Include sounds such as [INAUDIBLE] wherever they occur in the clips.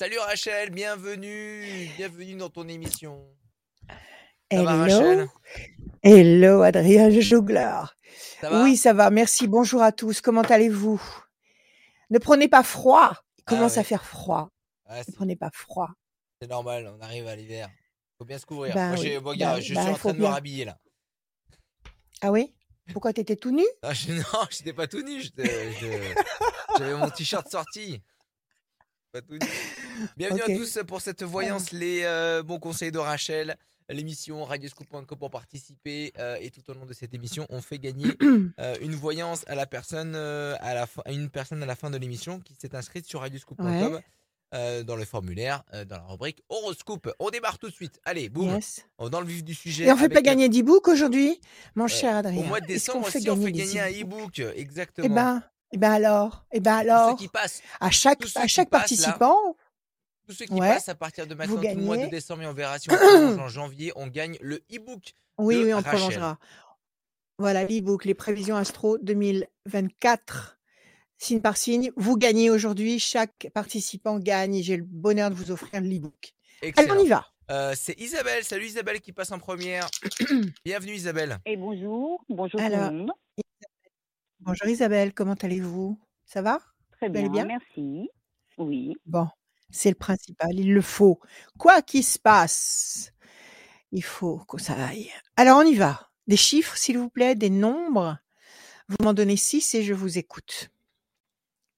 Salut Rachel, bienvenue, bienvenue dans ton émission. Ça va Rachel? Hello Adrien Jouglar. oui, ça va, merci. Bonjour à tous. Comment allez-vous? Ne prenez pas froid. Il ah commence à faire froid. ne prenez pas froid. C'est normal, on arrive à l'hiver. Faut bien se couvrir. Moi, bon, bah, je suis bah, en train de me rhabiller là. Ah oui? Pourquoi t'étais tout nu? Ah, je, [LAUGHS] Non, j'étais pas tout nu. J'avais mon t-shirt sorti. [LAUGHS] Bienvenue à tous pour cette voyance, les euh, bons conseils de Rachel l'émission radioscoop.com pour participer euh, et tout au long de cette émission on fait gagner [CLEARS THROAT] euh, une voyance à la personne à la fin, une personne à la fin de l'émission qui s'est inscrite sur radioscoop.com euh, dans le formulaire, euh, dans la rubrique horoscope. On démarre tout de suite. Allez, boum. On dans le vif du sujet. Et on fait pas gagner d'e-book aujourd'hui, mon euh, cher Adrien. Au mois de décembre, on fait, gagner, on fait gagner un e-book, exactement. Eh ben, eh ben alors, eh ben alors. qui passent. À chaque, à chaque participant. tous ceux qui passent à partir de maintenant, tout le mois de décembre, et on verra si on prolonge en janvier, on gagne le e-book. Oui, oui, on prolongera. Voilà l'e-book, les prévisions astro 2024 signe par signe. Vous gagnez aujourd'hui. Chaque participant gagne. J'ai le bonheur de vous offrir l'e-book. Allez, on y va. Euh, c'est Isabelle. Salut Isabelle qui passe en première. [CLEARS THROAT] Bienvenue Isabelle. Et bonjour. Bonjour tout le monde. Bonjour Isabelle. Comment allez-vous? Ça va? Très bien, bien, merci. Oui. Bon, c'est le principal. Il le faut. Quoi qu'il se passe, il faut que ça aille. Alors on y va. Des chiffres, s'il vous plaît, des nombres. Vous m'en donnez six et je vous écoute.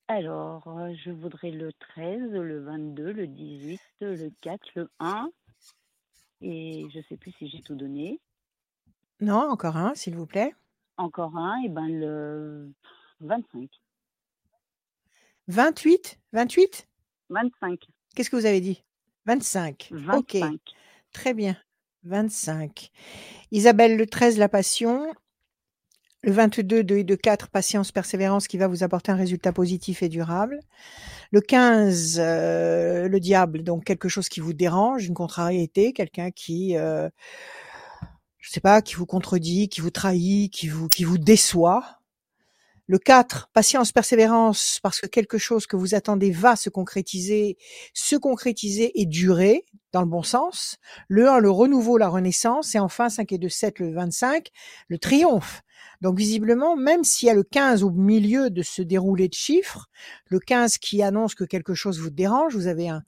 Alors, euh, je voudrais le 13, le 22, le 18, le 4, le 1 et je ne sais plus si j'ai tout donné. Non, encore un, s'il vous plaît. Encore un et ben le 25. 28 28 25. Qu'est-ce que vous avez dit? 25. OK. Très bien. 25. Isabelle le 13, la passion. Le 22, 2 et 2, 4, patience, persévérance qui va vous apporter un résultat positif et durable. Le 15, euh, le diable, donc quelque chose qui vous dérange, une contrariété, quelqu'un qui, euh, je sais pas, qui vous contredit, qui vous trahit, qui vous, qui vous déçoit. Le 4, patience, persévérance, parce que quelque chose que vous attendez va se concrétiser, se concrétiser et durer, dans le bon sens. Le 1, le renouveau, la renaissance. Et enfin, 5 et 2, 7, le 25, le triomphe. Donc visiblement, même s'il y a le 15 au milieu de ce déroulé de chiffres, le 15 qui annonce que quelque chose vous dérange, vous avez un,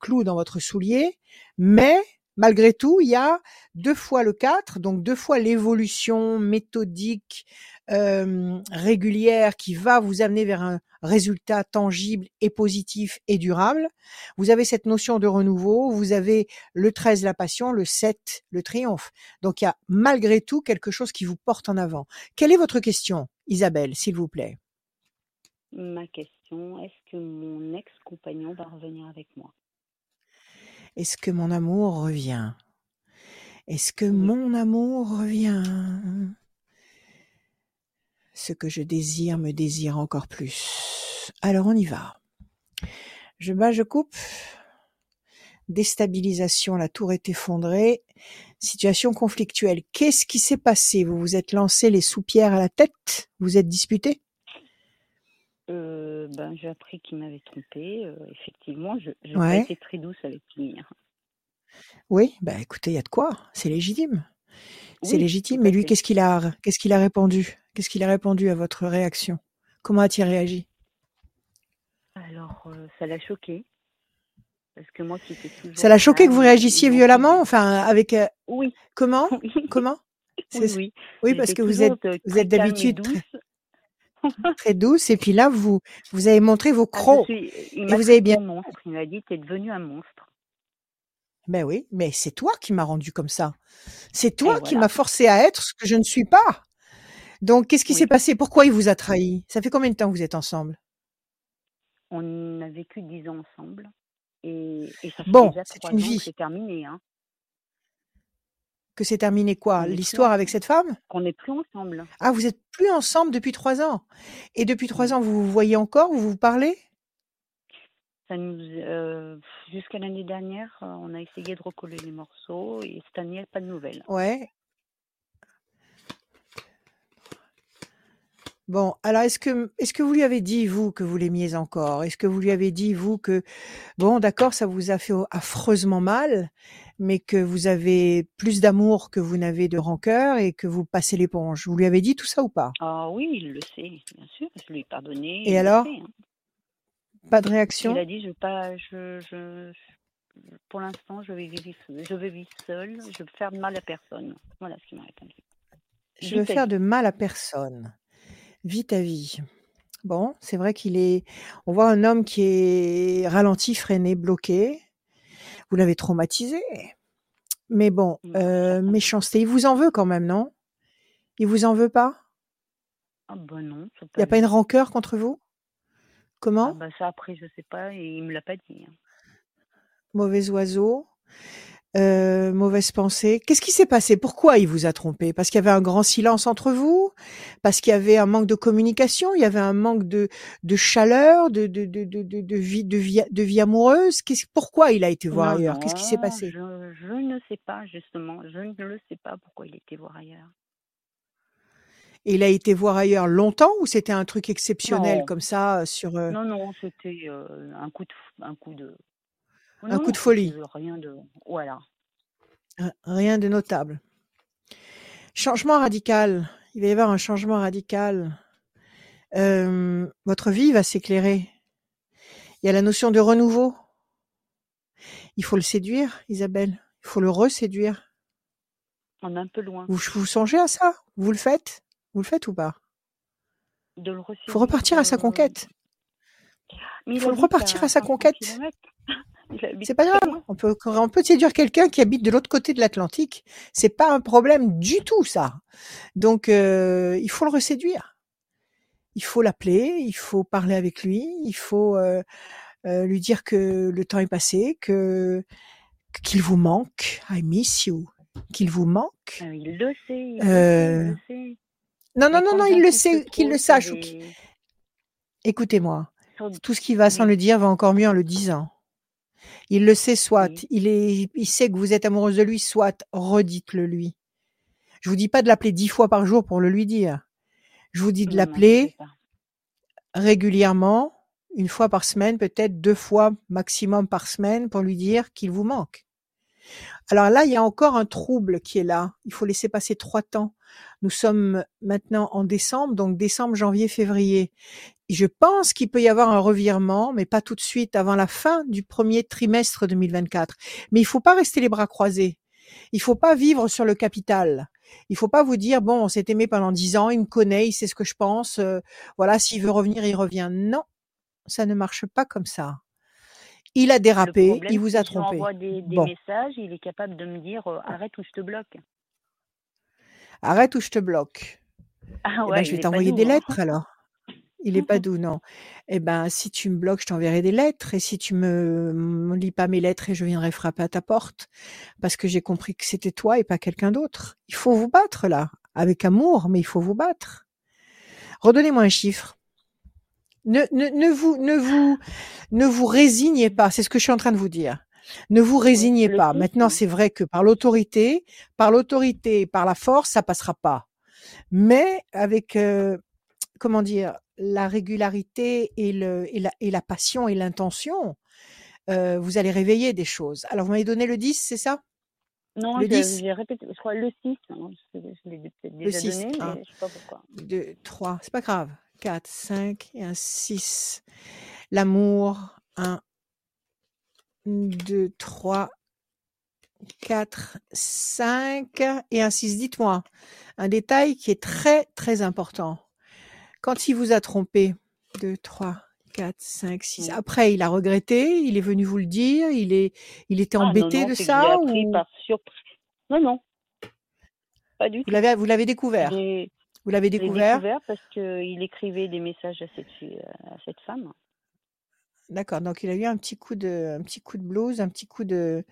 clou dans votre soulier, mais malgré tout, il y a deux fois le 4, donc deux fois l'évolution méthodique, euh, régulière qui va vous amener vers un résultat tangible et positif et durable. Vous avez cette notion de renouveau, vous avez le 13 la passion, le 7 le triomphe. Donc il y a malgré tout quelque chose qui vous porte en avant. Quelle est votre question, Isabelle, s'il vous plaît? Ma question, est-ce que mon ex-compagnon va revenir avec moi? Est-ce que mon amour revient? Est-ce que mon amour revient? Ce que je désire me désire encore plus. Alors on y va. Je bats, je coupe. Déstabilisation, la tour est effondrée. Situation conflictuelle. Qu'est-ce qui s'est passé? Vous vous êtes lancé les soupières à la tête? Vous êtes disputé? Euh, ben, J'ai appris qu'il m'avait trompé. Euh, effectivement, je, n'ai été très douce avec lui. Oui, bah écoutez, il y a de quoi. C'est légitime. C'est légitime. Mais lui, qu'est-ce qu'il a, qu'est-ce qu'il a répondu? Qu'est-ce qu'il a répondu à votre réaction? Comment a-t-il réagi? Alors, euh, ça l'a choqué. Parce que moi qui toujours. Ça l'a choqué que vous réagissiez violemment Enfin, avec. Euh, oui. Comment? [LAUGHS] Comment? Oui, oui. Oui, parce que vous êtes, vous êtes d'habitude très, douce. Et puis là, vous, vous avez montré vos ah, crocs. il vous avez bien. Monstre. Il m'a dit T'es devenu un monstre. Ben oui, mais c'est toi qui m'as rendu comme ça. C'est toi qui m'as forcé à être ce que je ne suis pas. Donc, qu'est-ce qui s'est passé? Pourquoi il vous a trahi? Ça fait combien de temps que vous êtes ensemble? On a vécu dix ans ensemble. Et, ça fait bon, c'est une vie. C'est terminé. Hein. Que c'est terminé quoi? L'histoire avec cette femme? Qu'on n'est plus ensemble. Ah, vous êtes plus ensemble depuis trois ans? Et depuis trois ans, vous vous voyez encore? Vous vous parlez? Ça nous, euh, jusqu'à l'année dernière, euh, on a essayé de recoller les morceaux et cette année, pas de nouvelles. Ouais. Bon, alors est-ce que est-ce que vous lui avez dit, vous, que vous l'aimiez encore? Est-ce que vous lui avez dit, vous, que bon, d'accord, ça vous a fait affreusement mal, mais que vous avez plus d'amour que vous n'avez de rancœur et que vous passez l'éponge? Vous lui avez dit tout ça ou pas? Ah oui, il le sait, bien sûr, je lui ai pardonné, Et alors? hein. Pas de réaction? Il a dit: «Je pas je je pour l'instant, je vais vivre je vais vivre seul, je veux faire de mal à personne». Voilà ce qu'il m'a répondu. Je veux faire de mal à personne. Vis ta vie. Bon, c'est vrai qu'il est on voit un homme qui est ralenti, freiné, bloqué. Vous l'avez traumatisé. Mais bon, euh, méchanceté. Il vous en veut quand même, non? Il vous en veut pas? Ah bah non, Il n'y a pas une rancœur contre vous? Ah Comment? bah ça après je sais pas et il me l'a pas dit, hein. Mauvais oiseau, heu, mauvaise pensée. Qu'est-ce qui s'est passé? Pourquoi il vous a trompé? Parce qu'il y avait un grand silence entre vous? Parce qu'il y avait un manque de communication? Il y avait un manque de de chaleur, de de de de de de vie de vie de vie amoureuse? Pourquoi il a été voir Non, ailleurs? Qu'est-ce qui s'est passé? je je ne sais pas justement, je ne le sais pas pourquoi il a été voir ailleurs. Il a été voir ailleurs longtemps ou c'était un truc exceptionnel Non. comme ça, heu, sur, heu Non, non, c'était, un coup de un coup de Un non, coup de folie? rien de voilà. R rien de notable. Changement radical, il va y avoir un changement radical. Hem, votre vie va s'éclairer. Il y a la notion de renouveau. Il faut le séduire, Isabelle. Il faut le reséduire. On est un peu loin. Vous vous songez à ça? Vous le faites? Vous le faites ou pas? De le Faut repartir à sa heu conquête. Mais Il il faut repartir à à sa 500 conquête. C'est pas grave, on peut on peut séduire quelqu'un qui habite de l'autre côté de l'Atlantique. C'est pas un problème du tout ça. Donc heu, il faut le reséduire. Il faut l'appeler, il faut parler avec lui, il faut, heu heu, lui dire que le temps est passé, que qu'il vous manque. I miss you. Qu'il vous manque. Il le sait, il le sait, il Heu le sait. non, non, non, non, il le sait, qu'il le sache écoutez-moi, tout ce qui va sans le dire va encore mieux en le disant. Il le sait soit, oui. il est il sait que vous êtes amoureuse de lui, soit, redites-le lui. Je vous dis pas de l'appeler 10 fois par jour pour le lui dire. Je vous dis de l'appeler régulièrement, une fois par semaine, peut-être 2 fois maximum par semaine pour lui dire qu'il vous manque. Alors là, il y a encore un trouble qui est là. Il faut laisser passer 3 temps. Nous sommes maintenant en décembre, donc décembre, janvier, février. Je pense qu'il peut y avoir un revirement, mais pas tout de suite, avant la fin du premier trimestre 2024. Mais il faut pas rester les bras croisés. Il faut pas vivre sur le capital. Il faut pas vous dire bon, on s'est aimé pendant 10 ans, il me connaît, il sait ce que je pense, heu, voilà, s'il veut revenir, il revient. Non, ça ne marche pas comme ça. Il a dérapé, problème, il vous a trompé. envoie des des Bon. messages, il est capable de me dire, heu: «Arrête ou je te bloque». Arrête ou je te bloque. Ah Eh ben, ouais, je il vais t'envoyer des hein. lettres alors. Il est pas [LAUGHS] doux, non. Eh ben, si tu me bloques, je t'enverrai des lettres et si tu me me lis pas mes lettres et je viendrai frapper à ta porte parce que j'ai compris que c'était toi et pas quelqu'un d'autre. Il faut vous battre là, avec amour, mais il faut vous battre. Redonnez-moi un chiffre. Ne ne ne vous ne vous ne vous résignez pas, c'est ce que je suis en train de vous dire. Ne vous résignez le pas. 6, Maintenant, c'est vrai que par l'autorité par l'autorité et par la force, ça passera pas. Mais avec, heu, comment dire? La régularité et le et la et la passion et l'intention, heu, vous allez réveiller des choses. Alors vous m'avez donné le 10, c'est ça? Non, Le je 10? j'ai répété, je crois le 6, hein, je je l'ai peut-être Le déjà 6, donné, 1, mais je sais pas pourquoi. 2, 3, c'est pas grave. 4, 5 et un 6. L'amour, 1 2, 3 4, 5 et un 6. Dites-moi, un détail qui est très, très important. Quand il vous a trompé, 2, 3, 4, 5, 6, Mmh. après il a regretté, il est venu vous le dire, il est il était Ah non, embêté non, de je l'ai ça ou par surprise. Non, non, pas du vous tout. l'avez vous l'avez découvert? J'ai Vous l'avez découvert? découvert parce qu'il écrivait des messages à cette fille à cette femme. D'accord, donc il a eu un petit coup de un petit coup de blues, un petit coup de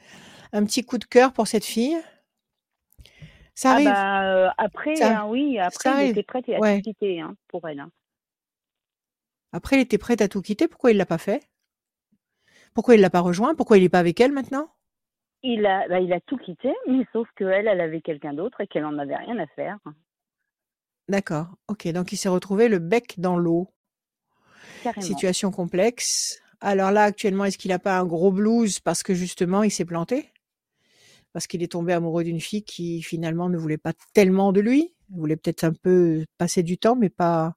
un petit coup de cœur pour cette fille? Ça Ah arrive. bah, heu, après, Ça hein, oui, après il était prêt à tout quitter, hein, pour elle, hein. Après il était prêt à tout quitter, pourquoi il l'a pas fait? Pourquoi il l'a pas rejoint? Pourquoi il est pas avec elle maintenant? Il a bah, il a tout quitté, mais sauf qu'elle, elle avait quelqu'un d'autre et qu'elle en avait rien à faire. D'accord. Ok. Donc il s'est retrouvé le bec dans l'eau. Situation complexe. Alors là, actuellement, est-ce qu'il n'a pas un gros blues parce que justement, il s'est planté? Parce qu'il est tombé amoureux d'une fille qui finalement ne voulait pas tellement de lui Il voulait peut-être un peu passer du temps, mais pas,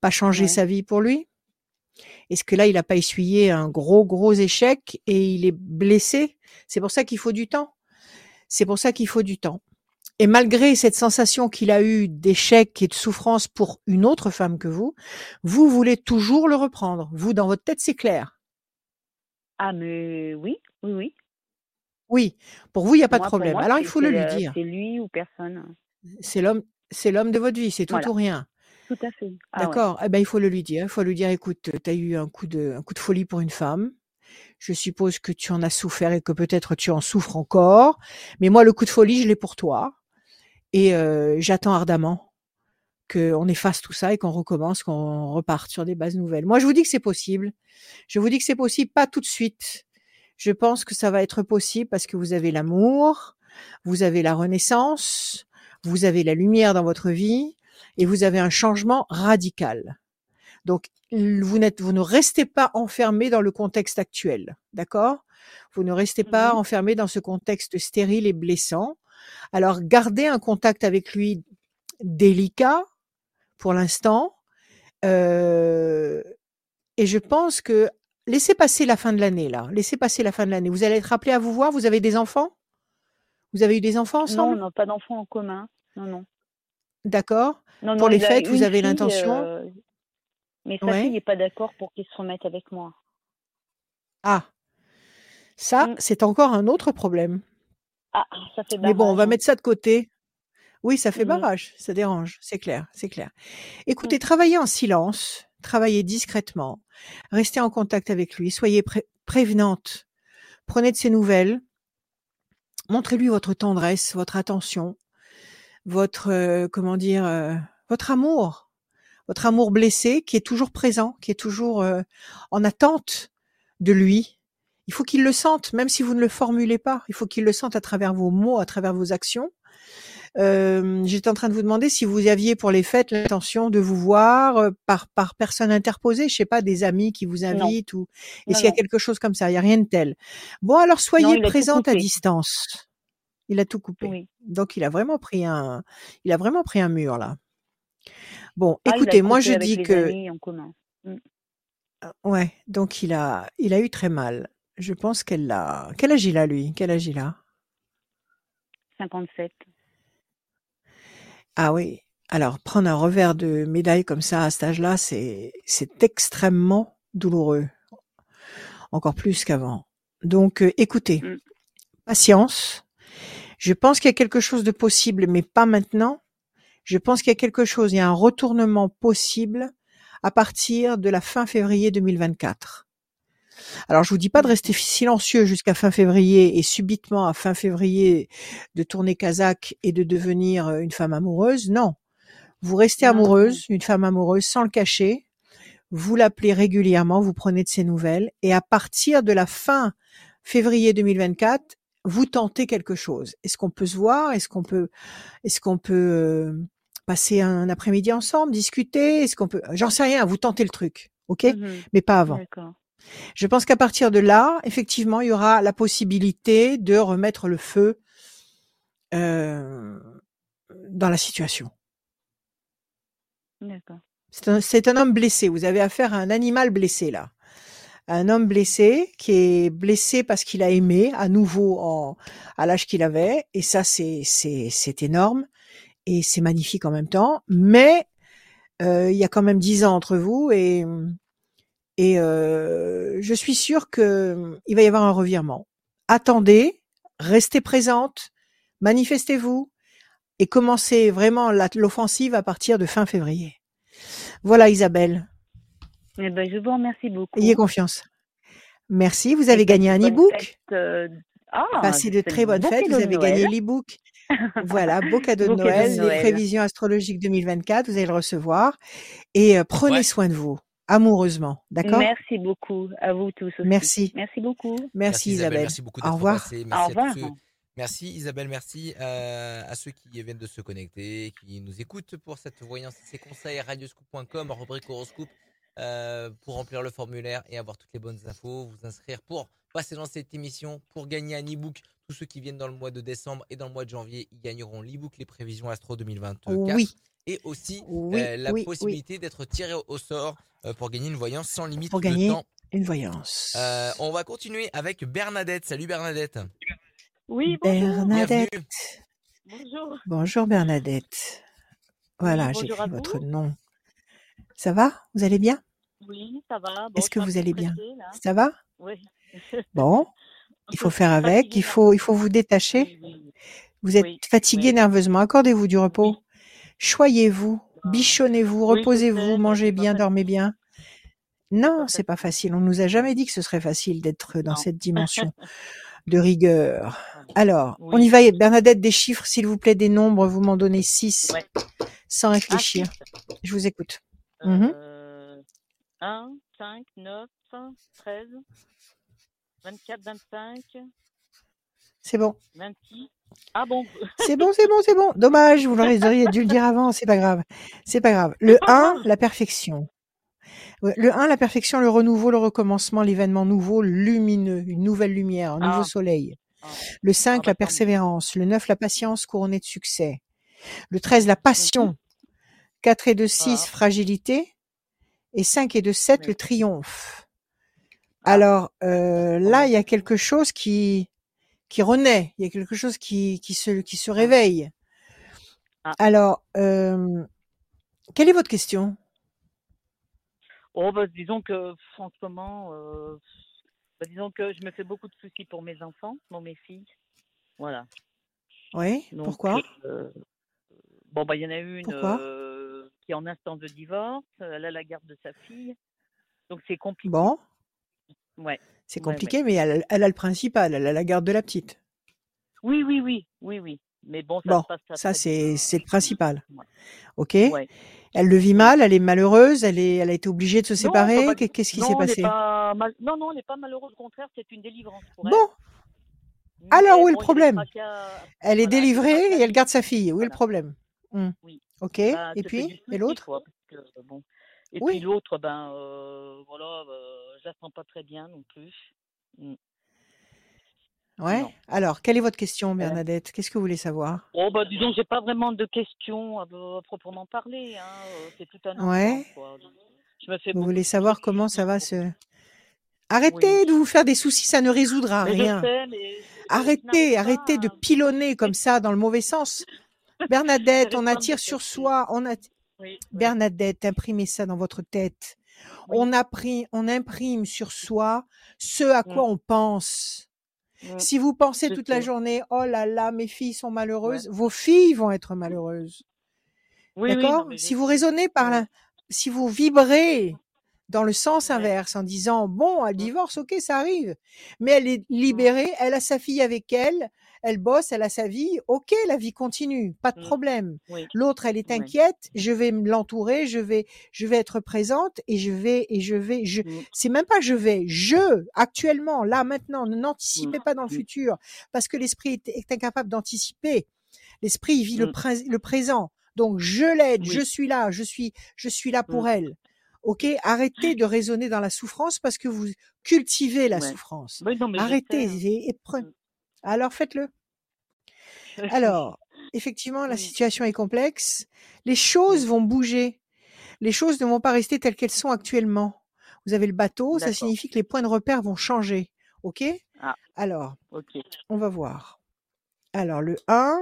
pas changer sa vie pour lui? Est-ce que là, il n'a pas essuyé un gros, gros échec et il est blessé? C'est pour ça qu'il faut du temps. C'est pour ça qu'il faut du temps. Et malgré cette sensation qu'il a eue d'échec et de souffrance pour une autre femme que vous, vous voulez toujours le reprendre. Vous, dans votre tête, c'est clair. Ah, mais oui, oui, oui. Oui, pour vous, il n'y a pas de problème. Alors, il faut le lui dire. C'est lui ou personne. C'est l'homme, c'est l'homme de votre vie, c'est tout ou rien. Tout à fait. Ah D'accord. Eh ben, il faut le lui dire. Il faut lui dire, écoute, tu as eu un coup de, un coup de folie pour une femme. Je suppose que tu en as souffert et que peut-être tu en souffres encore. Mais moi, le coup de folie, je l'ai pour toi. Et j'attends ardemment qu'on efface tout ça et qu'on recommence, qu'on reparte sur des bases nouvelles. Moi, je vous dis que c'est possible. Je vous dis que c'est possible, pas tout de suite. Je pense que ça va être possible parce que vous avez l'amour, vous avez la renaissance, vous avez la lumière dans votre vie et vous avez un changement radical. Donc, vous, n'êtes, vous ne restez pas enfermé dans le contexte actuel, d'accord? Vous ne restez pas mmh enfermé dans ce contexte stérile et blessant. Alors, gardez un contact avec lui délicat pour l'instant. Euh, et je pense que laissez passer la fin de l'année là. Laissez passer la fin de l'année. Vous allez être rappelé à vous voir. Vous avez des enfants? Vous avez eu des enfants ensemble? Non, on n'a pas d'enfants en commun. Non, non. D'accord. Pour les fêtes, vous avez l'intention? euh, Mais sa fille n'est pas d'accord pour qu'il se remette avec moi. Ah, ça, mmh. c'est encore un autre problème. Ah, ça fait Mais bon, on va hein. mettre ça de côté. Oui, ça fait mmh barrage, ça dérange, c'est clair, c'est clair. Écoutez, mmh. travaillez en silence, travaillez discrètement, restez en contact avec lui, soyez prévenante, prenez de ses nouvelles, montrez-lui votre tendresse, votre attention, votre, euh, comment dire, euh, votre amour, votre amour blessé qui est toujours présent, qui est toujours euh, en attente de lui, il faut qu'il le sente, même si vous ne le formulez pas. Il faut qu'il le sente à travers vos mots, à travers vos actions. Euh, J'étais en train de vous demander si vous aviez pour les fêtes l'intention de vous voir euh, par par personne interposée, je sais pas, des amis qui vous invitent ou est-ce qu'il y a quelque chose comme ça Il y a rien de tel. Bon, alors soyez présente à distance. Il a tout coupé. Donc il a vraiment pris un, il a vraiment pris un mur là. Bon, ah, écoutez, moi je dis que. Mmh. Ah, ouais, donc il a, il a eu très mal. Je pense qu'elle l'a. Quel âge il a, lui? Quel âge il a? 57. Ah oui. Alors, prendre un revers de médaille comme ça à cet âge-là, c'est, c'est extrêmement douloureux. Encore plus qu'avant. Donc, euh, écoutez, mm. patience. Je pense qu'il y a quelque chose de possible, mais pas maintenant. Je pense qu'il y a quelque chose, il y a un retournement possible à partir de la fin février 2024. Alors je vous dis pas de rester silencieux jusqu'à fin février et subitement à fin février de tourner kazakh et de devenir euh, une femme amoureuse. Non. Vous restez amoureuse, une femme amoureuse sans le cacher. Vous l'appelez régulièrement, vous prenez de ses nouvelles et à partir de la fin février 2024, vous tentez quelque chose. Est-ce qu'on peut se voir? Est-ce qu'on peut est-ce qu'on peut euh, passer un après-midi ensemble, discuter? Est-ce qu'on peut? J'en sais rien, vous tentez le truc. OK? Mmh Mais pas avant. Je pense qu'à partir de là, effectivement, il y aura la possibilité de remettre le feu euh, dans la situation. D'accord. C'est un, homme blessé. Vous avez affaire à un animal blessé là. Un homme blessé qui est blessé parce qu'il a aimé à nouveau à l'âge qu'il avait. Et ça, c'est, c'est, énorme. Et c'est magnifique en même temps. Mais euh, il y a quand même dix ans entre vous et et je suis sûre que il va y avoir un revirement. Attendez, restez présente, manifestez-vous et commencez vraiment l'offensive à partir de fin février. Voilà Isabelle. Eh ben, je vous remercie beaucoup. Ayez confiance. Merci. Vous avez gagné un e-book. Euh, ah, Passez de très bonnes fêtes. Vous avez gagné l'e-book. [LAUGHS] voilà, beau cadeau de Noël, les prévisions astrologiques 2024. Vous allez le recevoir. Et prenez soin de vous amoureusement. D'accord? Merci beaucoup à vous tous. Aussi. Merci. Merci beaucoup. Merci, Isabelle. Merci beaucoup Au revoir. Merci Au revoir. Merci Isabelle, merci euh, à ceux qui viennent de se connecter, qui nous écoutent pour cette voyance et ses conseils. Radioscoop.com, rubrique horoscope, euh, pour remplir le formulaire et avoir toutes les bonnes infos, vous inscrire pour passer dans cette émission, pour gagner un e-book. Tous ceux qui viennent dans le mois de décembre et dans le mois de janvier, ils gagneront l'e-book Les prévisions Astro 2024. Oui. Et aussi euh, la possibilité d'être tiré au sort pour gagner une voyance sans limite pour de temps. Une voyance. on va continuer avec Bernadette. Salut Bernadette. Oui, bonjour. Bernadette. Bonjour. Bonjour Bernadette. Voilà, j'ai écrit votre nom. Ça va? Vous allez bien? Oui, ça va. Est-ce que vous allez bien? Ça va? Oui. [LAUGHS] bon, il faut faire avec, il faut, il faut vous détacher. Vous êtes fatigué nerveusement, accordez-vous du repos. Choyez-vous, bichonnez-vous, reposez-vous, mangez bien, dormez bien. Non, c'est pas facile. On nous a jamais dit que ce serait facile d'être dans cette dimension. [LAUGHS] de rigueur. Alors, on y va. Bernadette, des chiffres, s'il vous plaît, des nombres. Vous m'en donnez 6 sans réfléchir. Je vous écoute. 1, 5, 9, 13, 24, 25. C'est bon. 26. Ah bon C'est bon, c'est bon, c'est bon. Dommage, vous auriez dû le dire avant, c'est pas grave. C'est pas grave. Le 1, la perfection. Le 1, la perfection, le renouveau, le recommencement, l'événement nouveau, lumineux, une nouvelle lumière, un nouveau ah. soleil. Ah. Le 5, ah, la bah, persévérance. Le 9, la patience couronnée de succès. Le 13, la passion. 4 et 2, 6, fragilité. Et 5 et 2, 7, le triomphe. Alors euh, là, il y a quelque chose qui qui renaît, il y a quelque chose qui, qui se qui se réveille. Alors, euh, quelle est votre question? Oh, bah, disons que franchement, euh, bah, disons que je me fais beaucoup de soucis pour mes enfants, pour mes filles. Voilà. Oui, pourquoi? euh, Bon, bah, il y en a une qui est en instance de divorce, elle a la garde de sa fille. Donc, c'est compliqué. Bon. Ouais. C'est compliqué, mais elle, elle, a le principal, elle a la garde de la petite. Oui, oui, oui, oui, oui. Mais bon, ça, ça c'est le principal. Ok. Elle le vit mal, elle est malheureuse, elle, est, elle a été obligée de se séparer. Qu'est-ce qui s'est passé? Non, non, elle n'est pas malheureuse, au contraire, c'est une délivrance pour elle. Bon. Alors, où est le problème? Elle est délivrée et elle garde sa fille. Où est le problème? Oui. Ok. Bah, et puis? Et l'autre? Et puis l'autre, ben, euh, voilà, euh, sens pas très bien non plus. Mmh. Ouais. Alors, quelle est votre question, Bernadette? Qu'est-ce que vous voulez savoir? Oh, bah, disons, j'ai pas vraiment de questions à, proprement parler. Hein. Euh, c'est tout un Ouais. Je me fais vous voulez savoir comment ça va se. Arrêtez de vous faire des soucis, ça ne résoudra rien. arrêtez, arrêtez de pilonner comme ça dans le mauvais sens. [LAUGHS] Bernadette, on attire sur soi, on a. Bernadette, imprimez ça dans votre tête. On, imprime sur soi ce à quoi on pense. Mmh. Si vous pensez toute la journée, oh là là, mes filles sont malheureuses, vos filles vont être malheureuses. D'accord? Si vous raisonnez par la, si vous vibrez dans le sens inverse en disant bon, elle divorce, ok, ça arrive, mais elle est mmh. libérée, elle a sa fille avec elle, elle bosse, elle a sa vie, ok, la vie continue, pas de mmh. problème. L'autre, elle est inquiète, je vais l'entourer, je vais, je vais être présente et je vais et je vais, je, mmh. c'est même pas je vais, je actuellement, là maintenant, ne n'anticipez pas dans le futur parce que l'esprit est, incapable d'anticiper. L'esprit vit le, le présent. Donc je l'aide, je suis là, je suis, je suis là pour elle. Ok, arrêtez de raisonner dans la souffrance parce que vous cultivez la souffrance. arrêtez hein. et, prenez. Mmh. Alors faites-le. Alors, effectivement, la situation est complexe. Les choses vont bouger. Les choses ne vont pas rester telles qu'elles sont actuellement. Vous avez le bateau, ça signifie que les points de repère vont changer. OK? Ah. Alors, on va voir. Alors, le 1,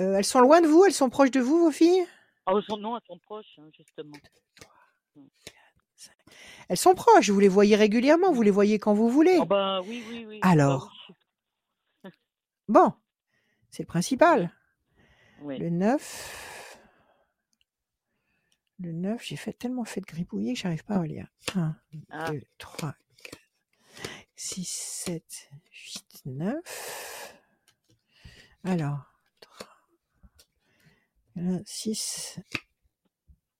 euh, elles sont loin de vous? Elles sont proches de vous, vos filles? Ah, Non, elles sont proches, hein, justement. Elles sont proches, vous les voyez régulièrement, vous les voyez quand vous voulez. Ah bah, oui, oui, oui. Alors, bon, c'est le principal. Le 9. Le 9, j'ai fait tellement fait de gribouiller que j'arrive pas à lire. 1, 2, 3, 4, 6, 7, 8, 9. Alors, 3, 6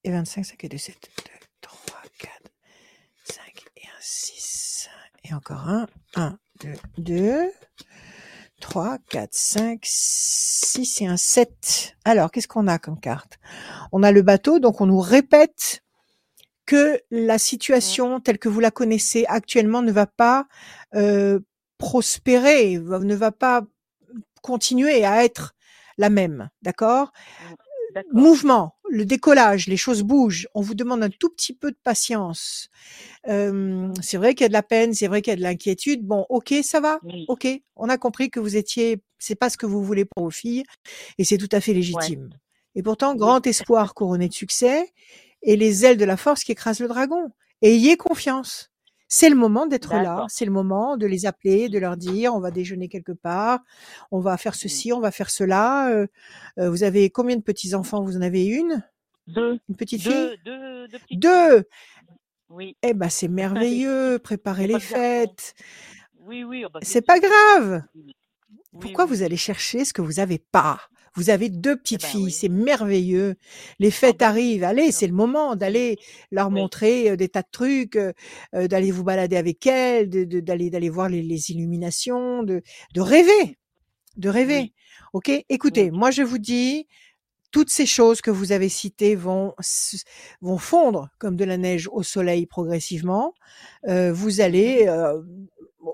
et 25, ça fait 2, 7, 2, 3, 4, 5 et un 6. Et encore un. 1, 2, 2, 3, 4, 5, 6 et un 7. Alors, qu'est-ce qu'on a comme carte? On a le bateau, donc on nous répète que la situation telle que vous la connaissez actuellement ne va pas euh, prospérer, ne va pas continuer à être la même, d'accord. Mouvement, le décollage, les choses bougent. On vous demande un tout petit peu de patience. c'est vrai qu'il y a de la peine, c'est vrai qu'il y a de l'inquiétude. Bon, ok, ça va. Ok, on a compris que vous étiez, c'est pas ce que vous voulez pour vos filles, et c'est tout à fait légitime. Et pourtant, grand espoir couronné de succès et les ailes de la force qui écrasent le dragon. Ayez confiance. C'est le moment d'être là, c'est le moment de les appeler, de leur dire on va déjeuner quelque part, on va faire mmh. ceci, on va faire cela. vous avez combien de petits enfants Vous en avez une? Deux. Une petite fille? Deux. Deux. Oui. Eh ben c'est merveilleux, préparer les fêtes. Oui, oui. Oh, bah, c'est pas grave. Pourquoi vous allez chercher ce que vous n'avez pas? Vous avez deux eh petites ben filles, c'est merveilleux. Les ah fêtes bah, arrivent. Allez, c'est le moment d'aller leur montrer des tas de trucs, d'aller vous balader avec elles, d'aller d'aller voir les, illuminations, de, de rêver, de rêver. Ok? Écoutez, moi je vous dis, toutes ces choses que vous avez citées vont vont fondre comme de la neige au soleil progressivement. vous allez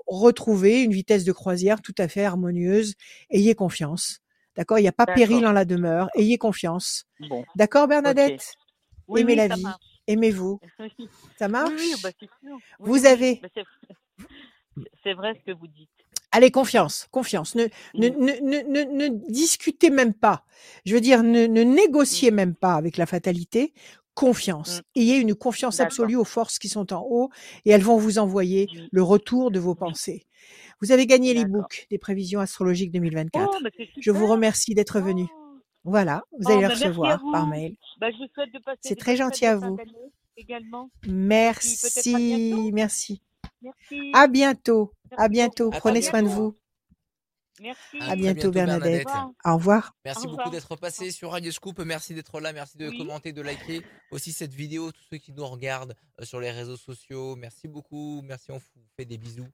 retrouver une vitesse de croisière tout à fait harmonieuse. Ayez confiance. D'accord Il n'y a pas péril en la demeure. Ayez confiance. D'accord, Bernadette? Aimez la vie. Aimez-vous. [LAUGHS] Ça marche Oui, bah, sûr. Vous avez. Bah, c'est vrai ce que vous dites. Allez, confiance, confiance. Ne, ne, ne, ne, discutez même pas. Je veux dire, ne, négociez même pas avec la fatalité. Confiance. Mmh. Ayez une confiance absolue aux forces qui sont en haut et elles vont vous envoyer le retour de vos pensées. Vous avez gagné l'e-book des prévisions astrologiques 2024. Bah, je vous remercie d'être venu. Oh. Voilà, vous allez oh, le bah, recevoir par mail. Bah, C'est très gentil à vous. Également. Merci, merci. Merci. À bientôt. À bientôt. Prenez soin de vous. Merci. À bientôt, Bernadette. Au revoir. Merci beaucoup d'être passé sur Radio Scoop. Merci d'être là. Merci de commenter, de liker aussi cette vidéo. Tous ceux qui nous regardent euh, sur les réseaux sociaux. Merci beaucoup. Merci. On vous fait des bisous.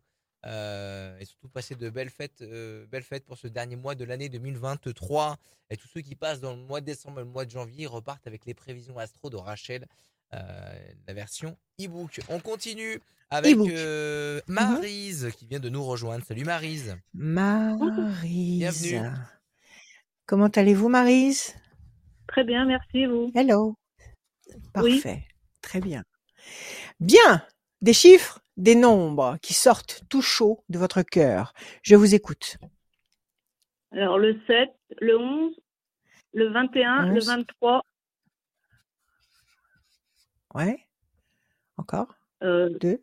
Euh, et surtout passer de belles fêtes, euh, belles fêtes pour ce dernier mois de l'année 2023. Et tous ceux qui passent dans le mois de décembre et le mois de janvier repartent avec les prévisions astro de Rachel, euh, la version e-book. On continue avec mhm. Marise qui vient de nous rejoindre. Salut Marise. Marise. Bienvenue. Comment allez-vous Marise Très bien, merci vous. Hello. Parfait. Très bien. Bien. Des chiffres des nombres qui sortent tout chaud de votre cœur. Je vous écoute. Alors le 7, le 11, le 21, le 23. Ouais. Encore euh, Deux.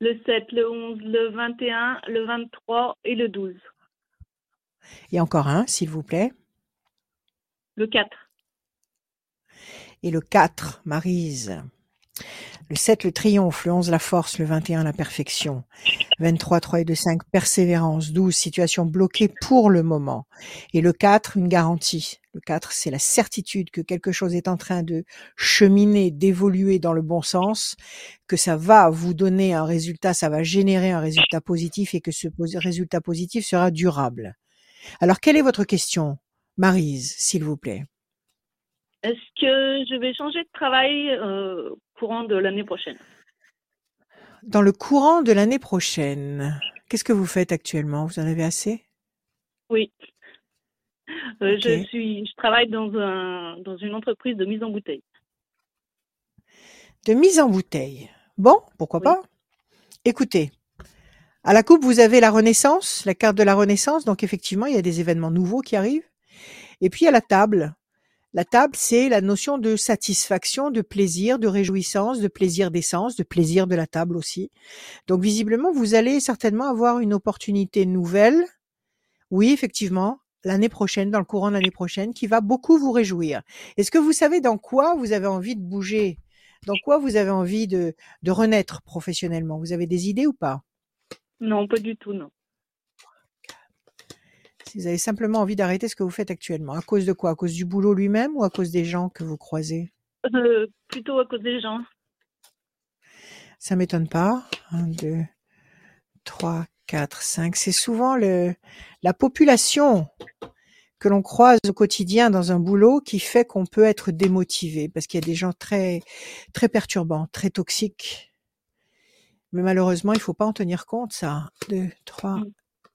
Le 7, le 11, le 21, le 23 et le 12. Et encore un, s'il vous plaît. Le 4. Et le 4, Marise. Le 7, le triomphe. Le 11, la force. Le 21, la perfection. 23, 3 et 2, 5, persévérance. 12, situation bloquée pour le moment. Et le 4, une garantie. Le 4, c'est la certitude que quelque chose est en train de cheminer, d'évoluer dans le bon sens, que ça va vous donner un résultat, ça va générer un résultat positif et que ce résultat positif sera durable. Alors, quelle est votre question, Marise, s'il vous plaît est-ce que je vais changer de travail euh, courant de l'année prochaine? Dans le courant de l'année prochaine, qu'est-ce que vous faites actuellement? Vous en avez assez? Oui. Euh, je suis, je travaille dans un, dans une entreprise de mise en bouteille. De mise en bouteille. Bon, pourquoi pas? Écoutez, à la coupe, vous avez la Renaissance, la carte de la Renaissance. Donc effectivement, il y a des événements nouveaux qui arrivent. Et puis à la table, la table, c'est la notion de satisfaction, de plaisir, de réjouissance, de plaisir d'essence, de plaisir de la table aussi. Donc visiblement, vous allez certainement avoir une opportunité nouvelle. Oui, effectivement, l'année prochaine, dans le courant de l'année prochaine, qui va beaucoup vous réjouir. Est-ce que vous savez dans quoi vous avez envie de bouger? Dans quoi vous avez envie de, de renaître professionnellement? Vous avez des idées ou pas? Non, pas du tout, non. Vous avez simplement envie d'arrêter ce que vous faites actuellement, à cause de quoi? À cause du boulot lui-même ou à cause des gens que vous croisez? Euh, Plutôt à cause des gens. Ça m'étonne pas. 1, 2, 3, 4, 5. C'est souvent le, la population que l'on croise au quotidien dans un boulot qui fait qu'on peut être démotivé parce qu'il y a des gens très, très perturbants, très toxiques. Mais malheureusement, il faut pas en tenir compte, ça. 2, 3,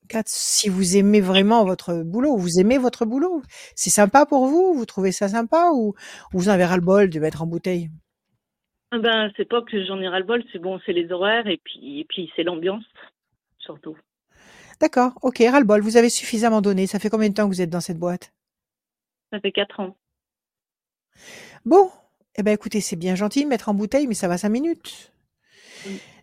4. Si vous aimez vraiment votre boulot, vous aimez votre boulot, c'est sympa pour vous, vous trouvez ça sympa? Ou, vous en avez ras le bol de mettre en bouteille? Ah ben, c'est pas que j'en ai ras le bol, c'est bon, c'est les horaires et puis, et puis c'est l'ambiance, surtout. D'accord, ok, ras-le-bol, vous avez suffisamment donné. Ça fait combien de temps que vous êtes dans cette boîte? Ça fait quatre ans. Bon, eh ben écoutez, c'est bien gentil de mettre en bouteille, mais ça va cinq minutes.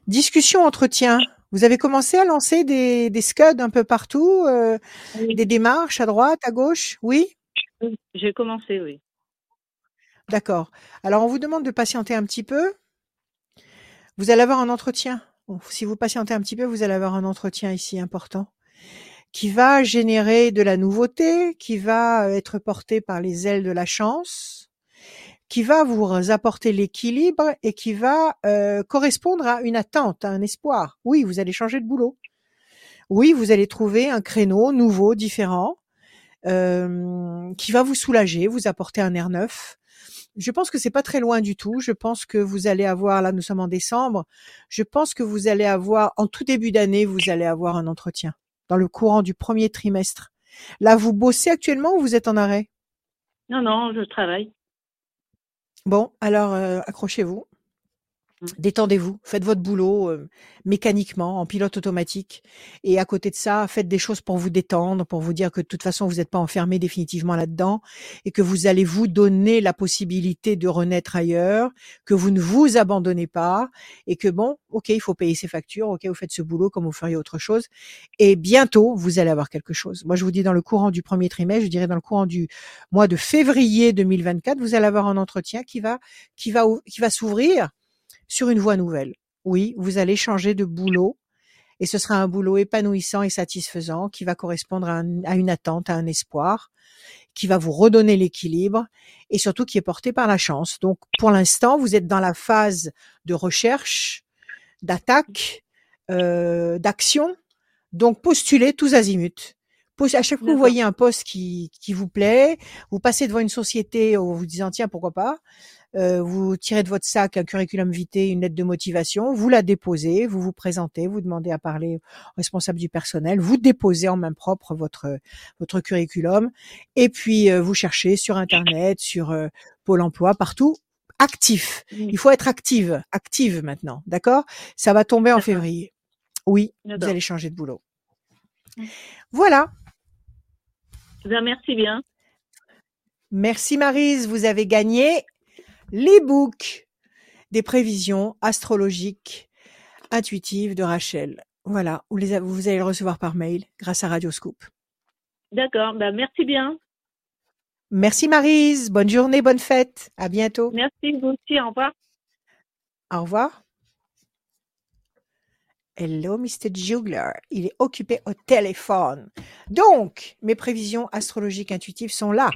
Discussion, entretien. Vous avez commencé à lancer des, des scuds un peu partout, euh, des démarches à droite, à gauche, oui? J'ai commencé, oui. D'accord. Alors on vous demande de patienter un petit peu. Vous allez avoir un entretien si vous patientez un petit peu, vous allez avoir un entretien ici important qui va générer de la nouveauté, qui va euh, être porté par les ailes de la chance, qui va vous apporter l'équilibre et qui va euh, correspondre à une attente, à un espoir. Oui, vous allez changer de boulot. Oui, vous allez trouver un créneau nouveau, différent, euh, qui va vous soulager, vous apporter un air neuf, je pense que c'est pas très loin du tout. Je pense que vous allez avoir, là nous sommes en décembre, je pense que vous allez avoir, en tout début d'année, vous allez avoir un entretien dans le courant du premier trimestre. Là, vous bossez actuellement ou vous êtes en arrêt? Non, non, je travaille. Bon, alors euh, accrochez-vous. Mmh. Détendez-vous, faites votre boulot mécaniquement, en pilote automatique. Et à côté de ça, faites des choses pour vous détendre, pour vous dire que de toute façon, vous n'êtes pas enfermé définitivement là-dedans et que vous allez vous donner la possibilité de renaître ailleurs, que vous ne vous abandonnez pas et que bon, ok, il faut payer ses factures, ok, vous faites ce boulot comme vous feriez autre chose. Et bientôt, vous allez avoir quelque chose. Moi, je vous dis dans le courant du premier trimestre, je dirais dans le courant du mois de février 2024, vous allez avoir un entretien qui va, qui va, qui va s'ouvrir sur une voie nouvelle. Oui, vous allez changer de boulot et ce sera un boulot épanouissant et satisfaisant qui va correspondre à, une attente, à un espoir, qui va vous redonner l'équilibre et surtout qui est porté par la chance. Donc pour l'instant, vous êtes dans la phase de recherche, d'attaque, euh, d'action. Donc postulez tous azimuts. À chaque fois que vous voyez un poste qui, qui vous plaît, vous passez devant une société en vous disant tiens pourquoi pas, vous tirez de votre sac un curriculum vitae, une lettre de motivation, vous la déposez, vous vous présentez, vous demandez à parler au responsable du personnel, vous déposez en main propre votre votre curriculum et puis euh, vous cherchez sur internet, sur euh, Pôle Emploi, partout actif. Il faut être active, active maintenant, d'accord? Ça va tomber en février. Oui, vous allez changer de boulot. Voilà. Merci bien. Merci Marise, vous avez gagné l'e-book des prévisions astrologiques intuitives de Rachel. Voilà, vous, les, vous allez le recevoir par mail grâce à Radioscoop. D'accord, ben merci bien. Merci Marise, bonne journée, bonne fête, à bientôt. Merci vous aussi, au revoir. Au revoir. Hello, Mr. Jugler. Il est occupé au téléphone. Donc, mes prévisions astrologiques intuitives sont là.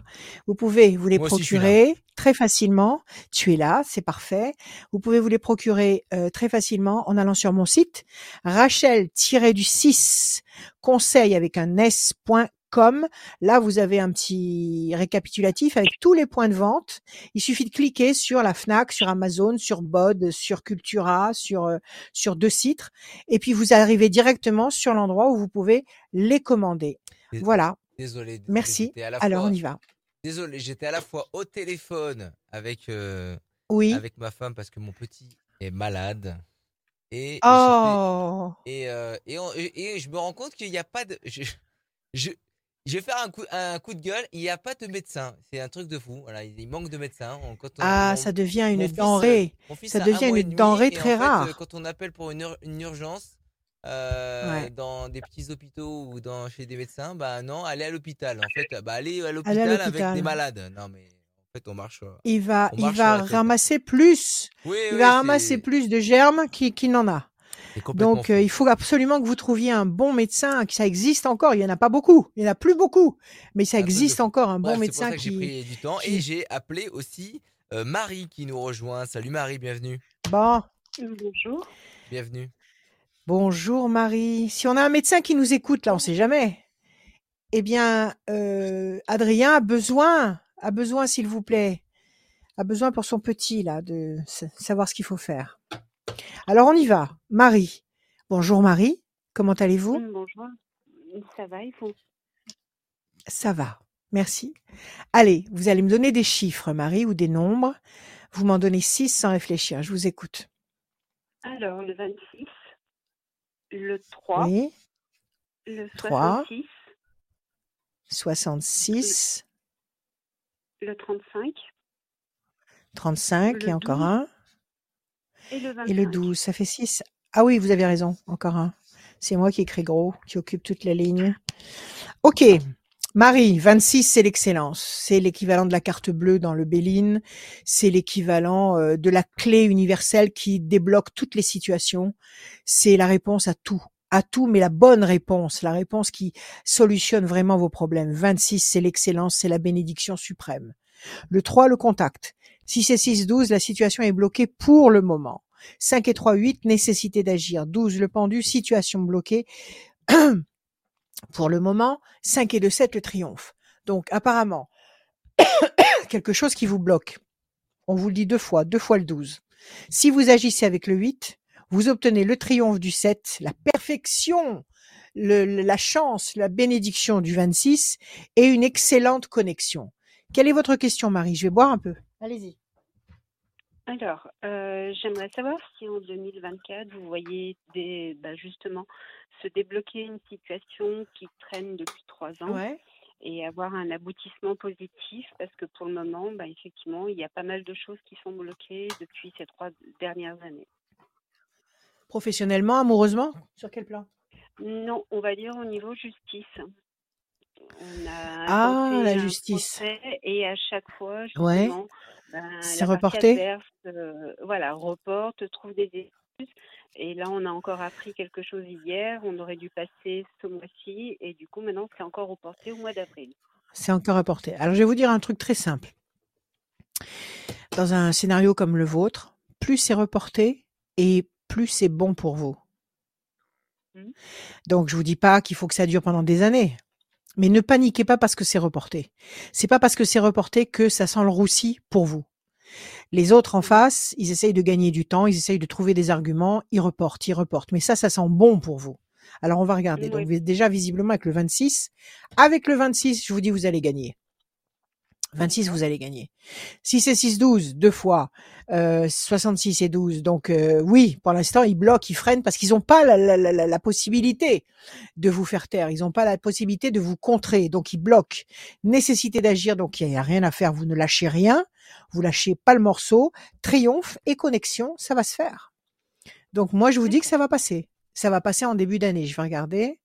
Vous pouvez vous les procurer très facilement. Tu es là, c'est parfait. Vous pouvez vous les procurer euh, très facilement en allant sur mon site rachel-du6 conseil avec un s.com comme là vous avez un petit récapitulatif avec tous les points de vente. Il suffit de cliquer sur la Fnac, sur Amazon, sur Bod, sur Cultura, sur euh, sur deux sites et puis vous arrivez directement sur l'endroit où vous pouvez les commander. Voilà. Désolé. Merci. Alors on y va. Désolé, j'étais à la fois au téléphone avec euh, oui. avec ma femme parce que mon petit est malade. Et, oh. et, euh, et, et, je me rends compte qu'il n'y a pas de. Je, je, je vais faire un coup, un coup de gueule. Il n'y a pas de médecin. C'est un truc de fou. Voilà, il manque de médecins. ah, ça devient une denrée. ça devient une denrée très rare. quand on appelle pour une, une urgence euh, dans des petits hôpitaux ou dans chez des médecins, bah non, allez à l'hôpital. En fait, bah allez à l'hôpital avec des malades. Non mais en fait, on marche. Il va, il va ramasser plus. il va ramasser plus de germes qu'il qui n'en a. Donc, euh, il faut absolument que vous trouviez un bon médecin. Que ça existe encore. Il y en a pas beaucoup. Il y en a plus beaucoup, mais ça existe encore un bon médecin qui. J'ai pris du temps et j'ai appelé aussi euh, Marie qui nous rejoint. Salut Marie, bienvenue. Bon. Bonjour. Bienvenue. Bonjour Marie. Si on a un médecin qui nous écoute, là, on ne sait jamais. Eh bien, euh, Adrien a besoin, a besoin, s'il vous plaît, a besoin pour son petit, là, de savoir ce qu'il faut faire. Alors, on y va. Marie. Bonjour Marie. Comment allez-vous? Mmh, Bonjour. Ça va, il faut. Ça va. Merci. Allez, vous allez me donner des chiffres, Marie, ou des nombres. Vous m'en donnez six sans réfléchir. Je vous écoute. Alors, le 26, le 3, oui. le 66, 66, le 35, 35 et encore un. Et le, 25. et le 12, ça fait 6. Ah oui, vous avez raison, encore un. C'est moi qui écris gros, qui occupe toute la ligne. Ok, Marie, 26, c'est l'excellence. C'est l'équivalent de la carte bleue dans le Béline. C'est l'équivalent euh, de la clé universelle qui débloque toutes les situations. C'est la réponse à tout. À tout, mais la bonne réponse, la réponse qui solutionne vraiment vos problèmes. 26, c'est l'excellence, c'est la bénédiction suprême. Le 3, le contact. 6 et 6, 12, la situation est bloquée pour le moment. 5 et 3, 8, nécessité d'agir. 12, le pendu, situation bloquée. [CLEARS THROAT] pour le moment, 5 et 2, 7, le triomphe. Donc apparemment, [COUGHS] quelque chose qui vous bloque. On vous le dit deux fois, deux fois le 12. Si vous agissez avec le 8, vous obtenez le triomphe du 7, la perfection, la chance, la bénédiction du 26 et une excellente connexion. Quelle est votre question, Marie? Je vais boire un peu. Allez-y. Alors, euh, j'aimerais savoir si en 2024, vous voyez des, bah, justement se débloquer une situation qui traîne depuis trois ans et avoir un aboutissement positif parce que pour le moment, bah, effectivement, il y a pas mal de choses qui sont bloquées depuis ces trois dernières années. Professionnellement, amoureusement? Sur quel plan? Non, on va dire au niveau justice. On a ah, la justice. Et à chaque fois, justement, ben, c'est reporté? Euh, voilà, reporte, trouve des excuses. Et là, on a encore appris quelque chose hier. On aurait dû passer ce mois-ci. Et du coup, maintenant, c'est encore reporté au mois d'avril. C'est encore reporté. Alors, je vais vous dire un truc très simple. Dans un scénario comme le vôtre, plus c'est reporté et plus c'est bon pour vous. Mmh. Donc, je vous dis pas qu'il faut que ça dure pendant des années. Mais ne paniquez pas parce que c'est reporté. C'est pas parce que c'est reporté que ça sent le roussi pour vous. Les autres en face, ils essayent de gagner du temps, ils essayent de trouver des arguments, ils reportent, ils reportent. Mais ça, ça sent bon pour vous. Alors on va regarder. Donc déjà visiblement avec le 26, avec le 26, je vous dis vous allez gagner. 26, vous allez gagner. 6 et 6, 12, deux fois. Euh, 66 et 12. Donc euh, oui, pour l'instant, ils bloquent, ils freinent parce qu'ils n'ont pas la, la, la, la, possibilité de vous faire taire. Ils n'ont pas la possibilité de vous contrer. Donc ils bloquent. Nécessité d'agir. Donc il n'y a rien à faire. Vous ne lâchez rien. Vous lâchez pas le morceau. Triomphe et connexion, ça va se faire. Donc moi, je vous dis que ça va passer. Ça va passer en début d'année. Je vais regarder.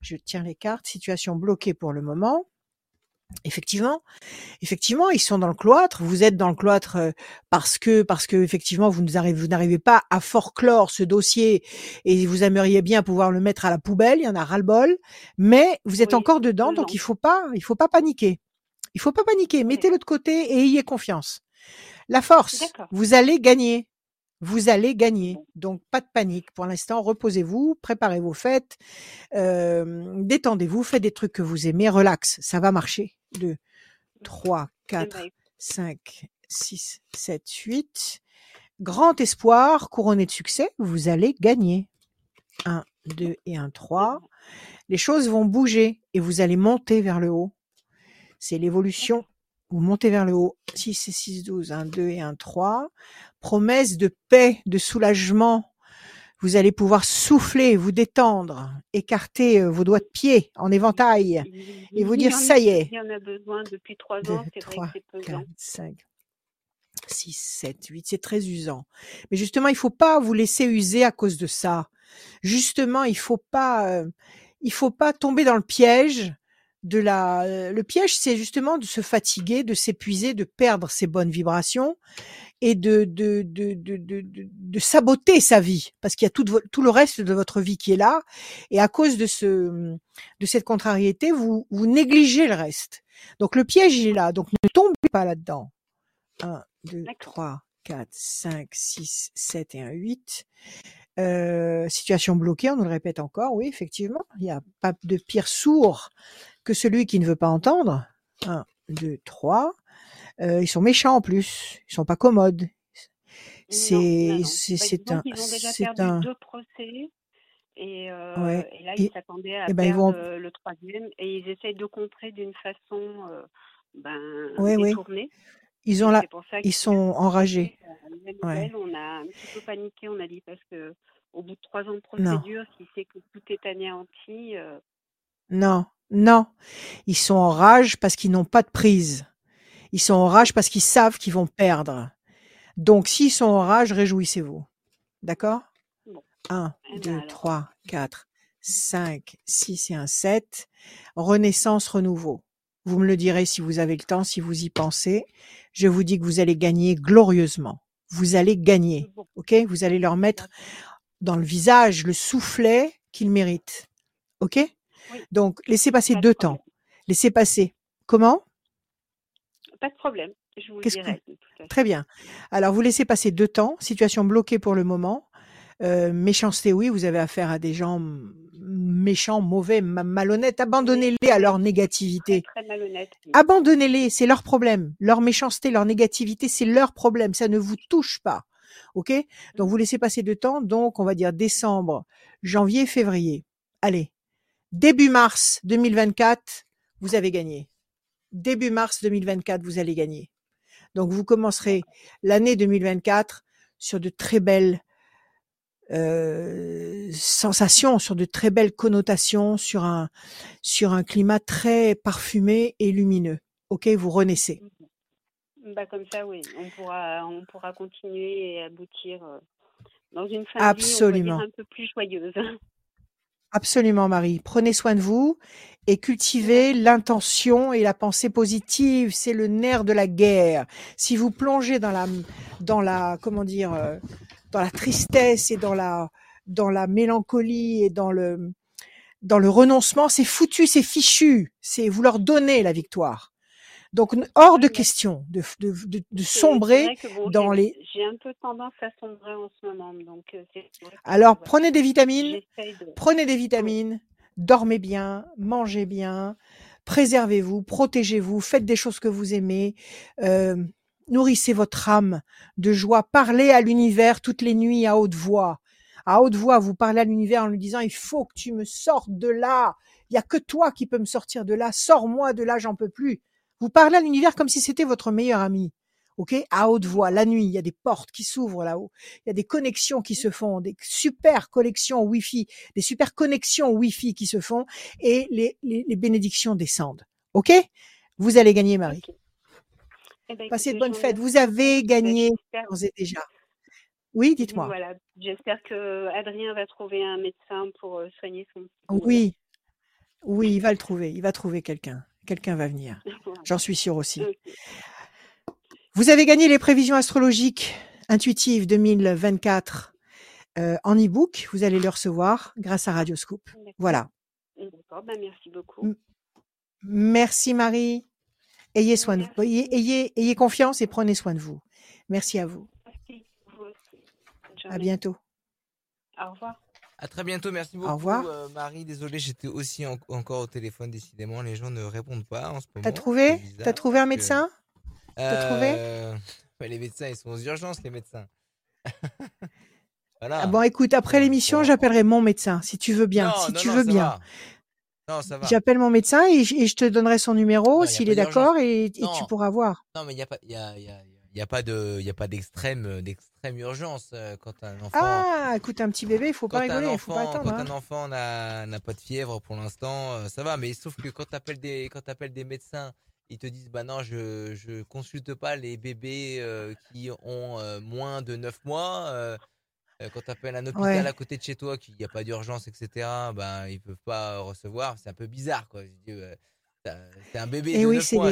Je tiens les cartes. Situation bloquée pour le moment. Effectivement, effectivement, ils sont dans le cloître. Vous êtes dans le cloître euh, parce que, parce que effectivement, vous n'arrivez pas à forclore ce dossier et vous aimeriez bien pouvoir le mettre à la poubelle. Il y en a ras le bol, mais vous êtes encore dedans, donc il faut pas, il faut pas paniquer. Il faut pas paniquer. Mettez-le de côté et ayez confiance. La force, vous allez gagner vous allez gagner. Donc pas de panique pour l'instant. Reposez-vous, préparez vos fêtes, détendez-vous, faites des trucs que vous aimez, relax, ça va marcher. 2, 3, 4, 5, 6, 7, 8. Grand espoir, couronné de succès, vous allez gagner. 1, 2 et 1, 3. Les choses vont bouger et vous allez monter vers le haut. C'est l'évolution vous montez vers le haut. 6 et 6, 12, 1, 2 et 1, 3. Promesse de paix, de soulagement. Vous allez pouvoir souffler, vous détendre, écarter euh, vos doigts de pied en éventail et vous dire ça y est. Il y en a besoin depuis 3 ans, c'est vrai que c'est 4, 5, 6, 7, 8, c'est très usant. Mais justement, il faut pas vous laisser user à cause de ça. Justement, il faut pas, euh, il faut pas tomber dans le piège de la le piège c'est justement de se fatiguer, de s'épuiser, de perdre ses bonnes vibrations et de de de de, de, de saboter sa vie parce qu'il y a tout, tout le reste de votre vie qui est là et à cause de ce de cette contrariété vous vous négligez le reste. Donc le piège il est là donc ne tombez pas là-dedans. 1 2 3 4 5 6 7 et 1 8 situation bloquée, on nous le répète encore, oui, effectivement. Il n'y a pas de pire sourd que celui qui ne veut pas entendre. Un, deux, trois. ils sont méchants en plus. Ils sont pas commodes. C'est c'est un ils ont déjà perdu deux procès et, euh, et là ils s'attendaient à ben, perdre le troisième et ils essayent de contrer d'une façon euh, ben, ouais, détournée. Ils ont la... ils sont enragés. Ouais. On a un petit peu paniqué, on a dit parce que au bout de trois ans de procédure, si c'est que tout est anéanti. Euh non, non, ils sont en rage parce qu'ils n'ont pas de prise. Ils sont en rage parce qu'ils savent qu'ils vont perdre. Donc, s'ils sont en rage, réjouissez-vous. D'accord? 1, 2, 3, 4, 5, 6 et un 7. Renaissance, renouveau. Vous me le direz si vous avez le temps, si vous y pensez. Je vous dis que vous allez gagner glorieusement. Vous allez gagner. OK? Vous allez leur mettre dans le visage le soufflet qu'ils méritent. OK? Donc, laissez passer deux temps. Laissez passer. Comment? Pas de problème. Je vous le dirai. Très bien. Alors, vous laissez passer deux temps, situation bloquée pour le moment. Euh, méchanceté, oui, vous avez affaire à des gens méchants, mauvais, malhonnêtes. Abandonnez-les à leur négativité. Très, malhonnête. Abandonnez-les, c'est leur problème. Leur méchanceté, leur négativité, c'est leur problème. Ça ne vous touche pas. OK? Donc, vous laissez passer deux temps. Donc, on va dire décembre, janvier, février. Allez. Début mars 2024, vous avez gagné. Début mars 2024, vous allez gagner. Donc vous commencerez l'année 2024 sur de très belles euh, sensations, sur de très belles connotations, sur un sur un climat très parfumé et lumineux. Ok, vous renaissez. Bah comme ça, oui, on pourra on pourra continuer et aboutir euh, dans une fin Absolument. un peu plus joyeuse. [LAUGHS] Absolument, Marie. Prenez soin de vous et cultivez l'intention et la pensée positive. C'est le nerf de la guerre. Si vous plongez dans la, dans la, comment dire, euh, dans la tristesse et dans la, dans la mélancolie et dans le, dans le renoncement, c'est foutu, c'est fichu. C'est vous leur donnez la victoire. Donc, hors de question de, de, de, sombrer dans les. J'ai un peu tendance à sombrer en ce moment. Donc, euh, Alors, prenez des vitamines. Prenez des vitamines. Dormez bien. Mangez bien. Préservez-vous. Protégez-vous. Faites des choses que vous aimez. Euh, nourrissez votre âme de joie. Parlez à l'univers toutes les nuits à haute voix. À haute voix, vous parlez à l'univers en lui disant, il faut que tu me sortes de là. Il y a que toi qui peux me sortir de là. Sors-moi de là, j'en peux plus. Vous parlez à l'univers comme si c'était votre meilleur ami. OK? À haute voix, la nuit, il y a des portes qui s'ouvrent là-haut. Il y a des connexions qui se font, des super connexions Wi-Fi, des super connexions Wi-Fi qui se font et les, les, bénédictions descendent. OK? Vous allez gagner, Marie. Eh ben, Passez de bonnes fêtes. Vous avez gagné vous êtes déjà. Oui, dites-moi. Voilà, j'espère que Adrien va trouver un médecin pour euh, soigner son. Oui, oui, il va le trouver. Il va trouver quelqu'un. Quelqu'un va venir. [LAUGHS] J'en suis sûre aussi. Vous avez gagné les prévisions astrologiques intuitives 2024 euh, en e-book. Vous allez le recevoir grâce à Radioscoop. Voilà. D'accord, ben, merci beaucoup. merci Marie. Ayez soin de vous. Ayez, ayez, confiance et prenez soin de vous. Merci à vous. Merci. Vous aussi. À bientôt. Au revoir. À très bientôt, merci beaucoup. Au revoir. Euh, Marie, désolé, j'étais aussi encore au téléphone, décidément. Les gens ne répondent pas en ce moment. T'as trouvé T'as trouvé un médecin T'as trouvé euh, Les médecins, ils sont aux urgences, les médecins. [LAUGHS] voilà. Ah bon, écoute, après l'émission, j'appellerai mon médecin, si tu veux bien. si tu veux bien. Non, ça va. J'appelle mon médecin et je, te donnerai son numéro s'il est d'accord et, tu pourras voir. Non, mais il n'y a pas. Y a, y a il n'y a pas de, il a pas d'extrême, euh, d'extrême urgence euh, quand un enfant. Ah, écoute, un petit bébé, il faut pas rigoler, il faut pas attendre. Quand un hein. enfant n'a pas de fièvre pour l'instant, euh, ça va. Mais sauf que quand tu appelles des, quand appelles des médecins, ils te disent, bah non, je, je consulte pas les bébés qui ont moins de 9 mois. Quand tu appelles un hôpital à côté de chez toi, qu'il n'y a pas d'urgence, etc., ben ils peuvent pas recevoir. C'est un peu bizarre, quoi. C'est un bébé Et de oui, 9 mois.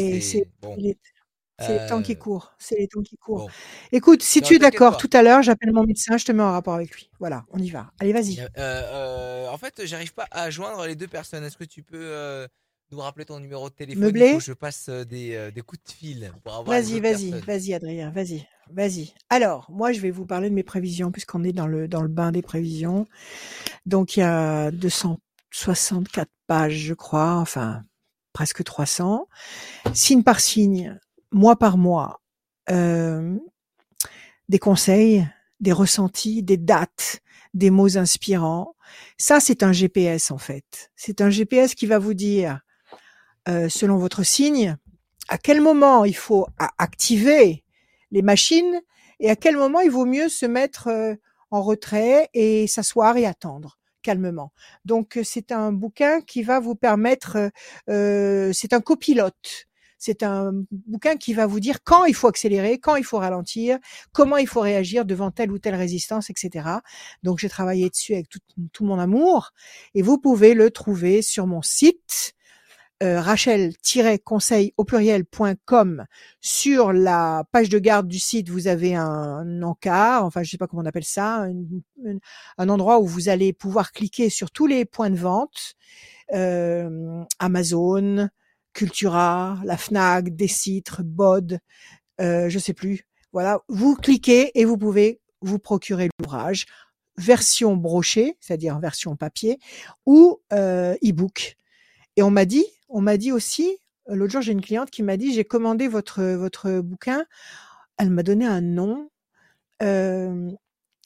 C'est les temps qui courent. C'est les temps qui courent. Écoute, si tu es d'accord, tout à l'heure, j'appelle mon médecin, je te mets en rapport avec lui. Voilà, on y va. Allez, vas-y. Euh, euh, en fait, j'arrive pas à joindre les deux personnes. Est-ce que tu peux nous rappeler ton numéro de téléphone. Que je passe des, des coups de fil pour avoir. Vas-y, vas-y, vas-y, Adrien, vas-y, vas-y. Alors, moi, je vais vous parler de mes prévisions puisqu'on est dans le dans le bain des prévisions. Donc, il y a 264 pages, je crois, enfin presque 300, signe par signe, mois par mois, euh, des conseils, des ressentis, des dates, des mots inspirants. Ça, c'est un GPS en fait. C'est un GPS qui va vous dire, euh, selon votre signe, à quel moment il faut activer les machines et à quel moment il vaut mieux se mettre euh, en retrait et s'asseoir et attendre calmement. Donc c'est un bouquin qui va vous permettre, euh, c'est un copilote. C'est un bouquin qui va vous dire quand il faut accélérer, quand il faut ralentir, comment il faut réagir devant telle ou telle résistance, etc. Donc j'ai travaillé dessus avec tout mon amour et vous pouvez le trouver sur mon site euh, rachel-conseil au pluriel.com sur la page de garde du site, vous avez un, encart, enfin je sais pas comment on appelle ça, un, endroit où vous allez pouvoir cliquer sur tous les points de vente, euh, Amazon, Cultura, la Fnac, Décitre, Bod, euh, je sais plus. Voilà, vous cliquez et vous pouvez vous procurer l'ouvrage version brochée, c'est-à-dire version papier, ou e-book. Et on m'a dit, on m'a dit aussi, euh, l'autre jour, j'ai une cliente qui m'a dit, j'ai commandé votre, votre bouquin. Elle m'a donné un nom. Euh,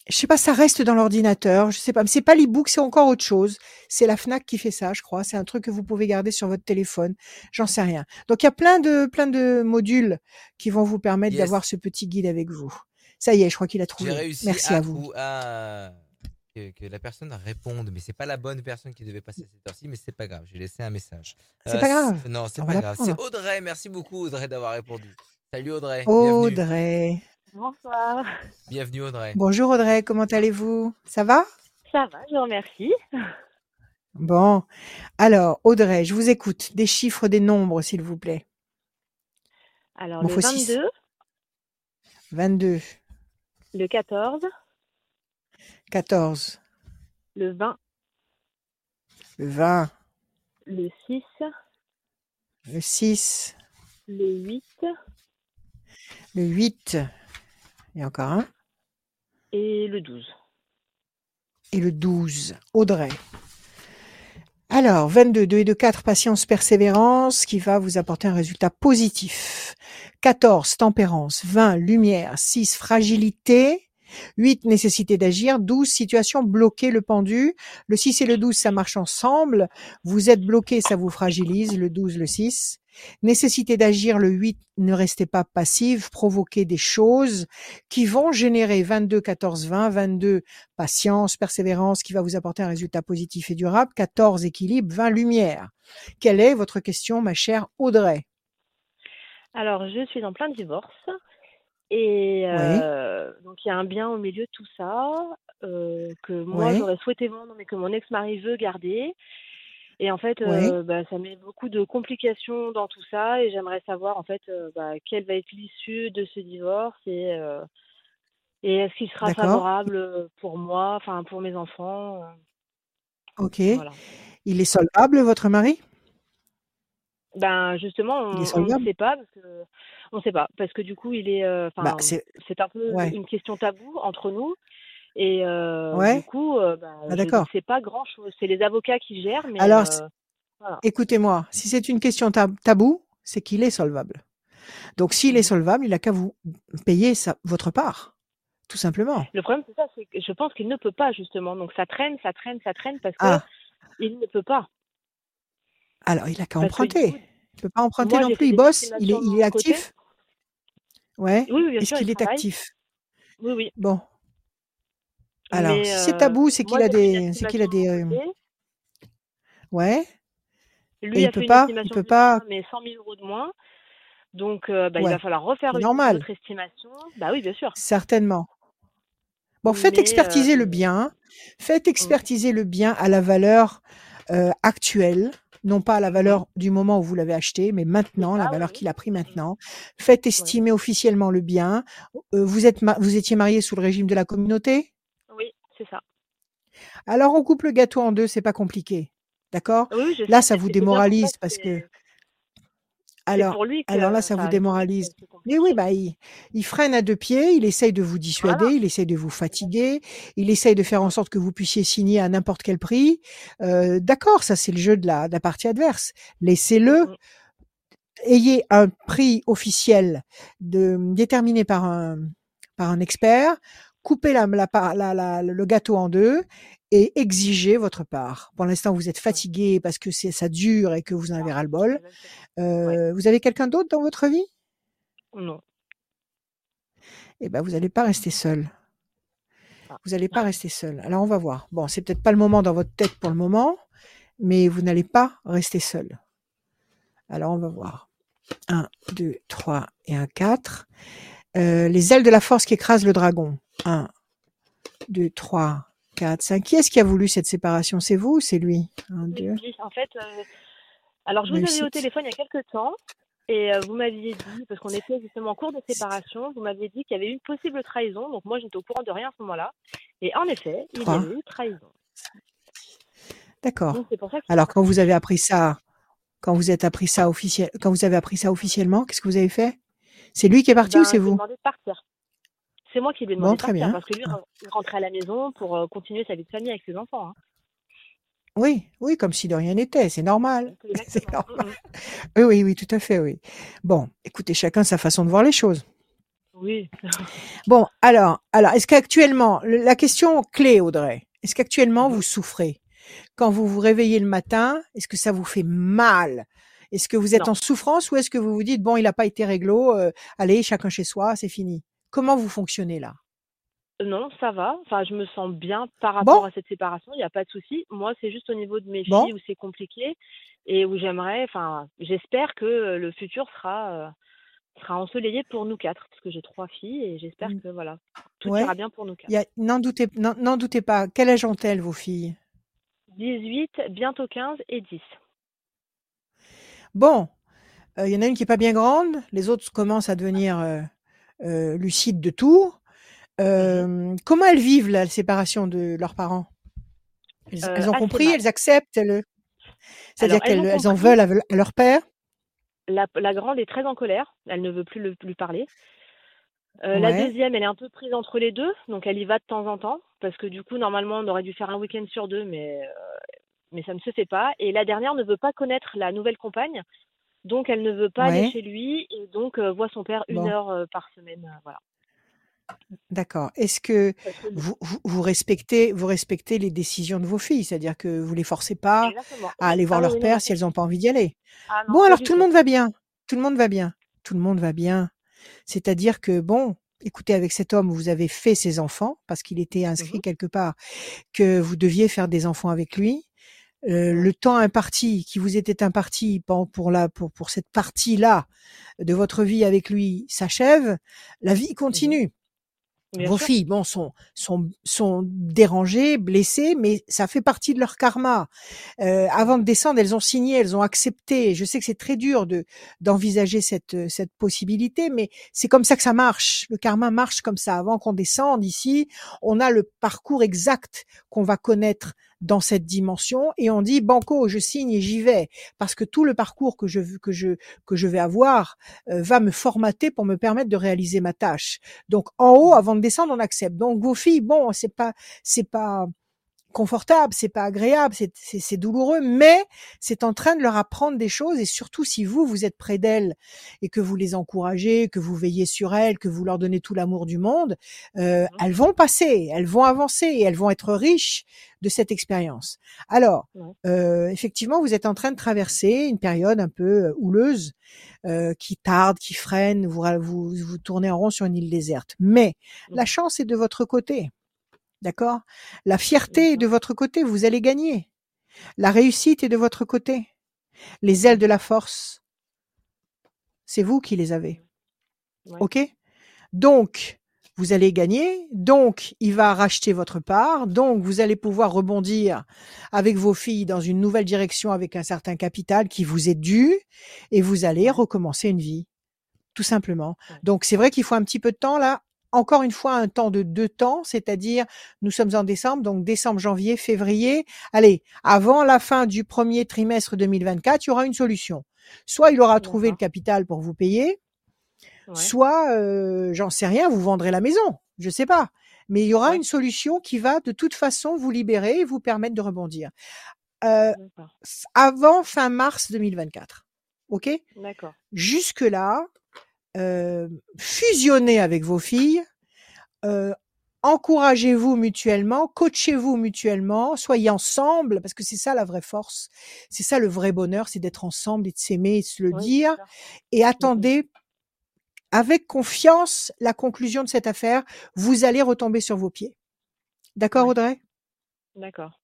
je sais pas, ça reste dans l'ordinateur. Je sais pas, mais c'est pas l'e-book, c'est encore autre chose. C'est la Fnac qui fait ça, je crois. C'est un truc que vous pouvez garder sur votre téléphone. J'en sais rien. Donc il y a plein de plein de modules qui vont vous permettre d'avoir ce petit guide avec vous. Ça y est, je crois qu'il a trouvé. Merci à, vous que, la personne réponde, mais c'est pas la bonne personne qui devait passer cette heure-ci, mais c'est pas grave, j'ai laissé un message. C'est pas euh, grave. Non, c'est pas grave. C'est Audrey, merci beaucoup Audrey d'avoir répondu. Salut Audrey. Audrey. Bonsoir. Bienvenue Audrey. Bonjour Audrey, comment allez-vous? Ça va? Ça va, je vous remercie. Bon, alors Audrey, je vous écoute. Des chiffres, des nombres, s'il vous plaît. Alors le 22. 22. Le 14. 14. Le 20. Le 20. Le 6. Le 6. Le 8. Le 8. Et encore un. Et le 12. Et le 12. Audrey. Alors, 22, 2 et 2, 4, patience, persévérance, qui va vous apporter un résultat positif. 14, tempérance. 20, lumière. 6, fragilité. 8, nécessité d'agir. 12, situation bloquée, le pendu. Le 6 et le 12, ça marche ensemble. Vous êtes bloqué, ça vous fragilise. Le 12, le 6. Nécessité d'agir, le 8, ne restez pas passif, provoquez des choses qui vont générer 22, 14, 20, 22, patience, persévérance, qui va vous apporter un résultat positif et durable, 14, équilibre, 20, lumière. Quelle est votre question, ma chère Audrey? Alors, je suis en plein divorce. Et donc il y a un bien au milieu de tout ça, que moi j'aurais souhaité vendre, mais que mon ex-mari veut garder. Et en fait, bah, ça met beaucoup de complications dans tout ça et j'aimerais savoir en fait, bah, quelle va être l'issue de ce divorce et et est-ce qu'il sera favorable, pour moi, enfin pour mes enfants, OK. Il est solvable votre mari? Ben justement, on ne sait pas parce que on sait pas parce que du coup il est, euh, bah, c'est un peu une question tabou entre nous et euh, du coup, euh, bah, ah, sais pas grand chose. C'est les avocats qui gèrent, mais Alors, écoutez-moi, si c'est une question tabou, c'est qu'il est solvable. Donc s'il est mmh solvable, il a qu'à vous payer sa, votre part, tout simplement. Le problème c'est ça, c'est que je pense qu'il ne peut pas justement. Donc ça traîne, ça traîne, ça traîne parce que ah. il ne peut pas. Alors, il a qu'à emprunter. Il ne peut pas emprunter non plus. Il bosse, il est, il est actif. Ouais. Oui, bien Est-ce qu'il est actif? Oui, oui. Bon. Alors, si c'est tabou, c'est qu'il a des, c'est qu'il a des. Euh, ouais. Lui il a peut fait pas, une il peut pas. mais 100 000 euros de moins. Donc, euh, bah, il va falloir refaire une autre estimation. Bah oui, bien sûr. Certainement. Bon, faites expertiser le euh, bien. Faites mmh. expertiser le bien à la valeur actuelle non pas à la valeur du moment où vous l'avez acheté, mais maintenant, la valeur qu'il a pris maintenant. Faites estimer officiellement le bien. vous êtes, vous étiez marié sous le régime de la communauté? Oui, c'est ça. Alors on coupe le gâteau en deux, c'est pas compliqué. D'accord? Là, ça vous démoralise parce que. Alors, alors là, ça vous démoralise. Mais oui, bah, il, freine à deux pieds, il essaye de vous dissuader, il essaye de vous fatiguer, il essaye de faire en sorte que vous puissiez signer à n'importe quel prix. Euh, d'accord, ça c'est le jeu de la, de la partie adverse. Laissez-le. Mmh ayez un prix officiel de, déterminé par un, par un expert, coupez la, la, le gâteau en deux et exigez votre part. Pour l'instant, vous êtes fatigué parce que c'est ça dure et que vous en avez ras le bol. Euh, vous avez quelqu'un d'autre dans votre vie? Non. Eh ben, vous n'allez pas rester seul. Ah. Vous n'allez pas rester seul. Alors, on va voir. Bon, c'est peut-être pas le moment dans votre tête pour le moment, mais vous n'allez pas rester seul. Alors, on va voir. 1, 2, 3 et un 4. Euh, les ailes de la force qui écrasent le dragon. 1, 2, 3, 4, 5. Qui est-ce qui a voulu cette séparation? C'est vous ou c'est lui? En fait, euh, alors je vous avais au téléphone il y a quelques temps et euh, vous m'aviez dit, parce qu'on était justement en cours de séparation, vous m'aviez dit qu'il y avait eu une possible trahison. Donc moi, j'étais au courant de rien à ce moment-là. Et en effet, il y a eu trahison. D'accord. Alors quand vous avez appris ça, quand vous êtes appris ça officiel, quand vous avez appris ça officiellement, qu'est-ce que vous avez fait? C'est lui qui est parti ou ben, c'est vous? demandé de partir. C'est moi qui lui ai demandé de partir bien. parce que lui il rentrait à la maison pour euh, continuer sa vie de famille avec ses enfants. Hein. Oui, oui, comme si de rien n'était, c'est normal. [LAUGHS] C'est normal. Oui, oui, oui, tout à fait, oui. Bon, écoutez, chacun sa façon de voir les choses. Oui. [LAUGHS] bon, alors, alors, est-ce qu'actuellement, la question clé, Audrey, est-ce qu'actuellement vous souffrez? Quand vous vous réveillez le matin, est-ce que ça vous fait mal? Est-ce que vous êtes en souffrance ou est-ce que vous vous dites bon, il n'a pas été réglo, euh, allez, chacun chez soi, c'est fini? Comment vous fonctionnez là? Non, ça va. Enfin, je me sens bien par rapport à cette séparation. Il n'y a pas de souci. Moi, c'est juste au niveau de mes filles où c'est compliqué et où j'aimerais. Enfin, j'espère que euh, le futur sera euh, sera ensoleillé pour nous quatre, parce que j'ai trois filles et j'espère mmh. que voilà, tout ira bien pour nous quatre. N'en doutez, n'en doutez pas. Quel âge ont-elles vos filles? 18, bientôt 15 et 10. Bon, il y en a une qui est pas bien grande, les autres commencent à devenir lucides de tout. Mmh comment elles vivent la séparation de leurs parents? Elles, ont compris, elles acceptent, c'est-à-dire qu'elles en veulent à, leur père? La, grande est très en colère, elle ne veut plus lui parler. La deuxième, elle est un peu prise entre les deux, donc elle y va de temps en temps parce que du coup, normalement, on aurait dû faire un week-end sur deux, mais, euh, mais ça ne se fait pas. Et la dernière ne veut pas connaître la nouvelle compagne, donc elle ne veut pas aller chez lui et donc euh, voit son père une heure euh, par semaine. voilà. D'accord. Est-ce que vous, vous, respectez, vous respectez les décisions de vos filles? C'est-à-dire que vous les forcez pas à aller voir ah leur père si elles n'ont pas envie d'y aller? Ah Bon, alors tout le monde va bien. Tout le monde va bien. Tout le monde va bien. C'est-à-dire que, bon, écoutez, avec cet homme, vous avez fait ses enfants parce qu'il était mmh inscrit quelque part que vous deviez faire des enfants avec lui. Euh, le temps imparti qui vous était imparti pour, la, pour, pour cette partie-là de votre vie avec lui s'achève, la vie mmh continue. Vos filles, bon, sont, sont, sont dérangées, blessées, mais ça fait partie de leur karma. Euh, avant de descendre, elles ont signé, elles ont accepté. Je sais que c'est très dur de d'envisager cette cette possibilité, mais c'est comme ça que ça marche. Le karma marche comme ça. Avant qu'on descende ici, on a le parcours exact qu'on va connaître dans cette dimension et on dit banco, je signe et j'y vais parce que tout le parcours que je que je que je vais avoir euh, va me formater pour me permettre de réaliser ma tâche. Donc en haut, avant de descendre, on accepte. Donc vos filles, bon, c'est pas c'est pas confortable, c'est pas agréable, c'est douloureux, mais c'est en train de leur apprendre des choses et surtout si vous vous êtes près d'elles et que vous les encouragez, que vous veillez sur elles, que vous leur donnez tout l'amour du monde, euh, mmh elles vont passer, elles vont avancer et elles vont être riches de cette expérience. Alors, euh, effectivement, vous êtes en train de traverser une période un peu euh, houleuse euh, qui tarde, qui freine, vous, vous vous tournez en rond sur une île déserte. Mais la chance est de votre côté. D'accord? La fierté est de votre côté, vous allez gagner. La réussite est de votre côté. Les ailes de la force, c'est vous qui les avez. OK? Donc, vous allez gagner, donc il va racheter votre part, donc vous allez pouvoir rebondir avec vos filles dans une nouvelle direction avec un certain capital qui vous est dû, et vous allez recommencer une vie, tout simplement. Donc c'est vrai qu'il faut un petit peu de temps là encore une fois un temps de deux temps, c'est-à-dire nous sommes en décembre, donc décembre, janvier, février. Allez, avant la fin du premier trimestre 2024, il y aura une solution. Soit il aura trouvé le capital pour vous payer, soit, euh, j'en sais rien, vous vendrez la maison, je sais pas. Mais il y aura une solution qui va de toute façon vous libérer et vous permettre de rebondir. Euh, avant fin mars 2024. OK? D'accord. Jusque-là, euh, fusionnez avec vos filles, euh, encouragez-vous mutuellement, coachez-vous mutuellement, soyez ensemble, parce que c'est ça la vraie force, c'est ça le vrai bonheur, c'est d'être ensemble et de s'aimer et de se le dire, et mmh attendez avec confiance la conclusion de cette affaire, vous allez retomber sur vos pieds. D'accord, Audrey? D'accord.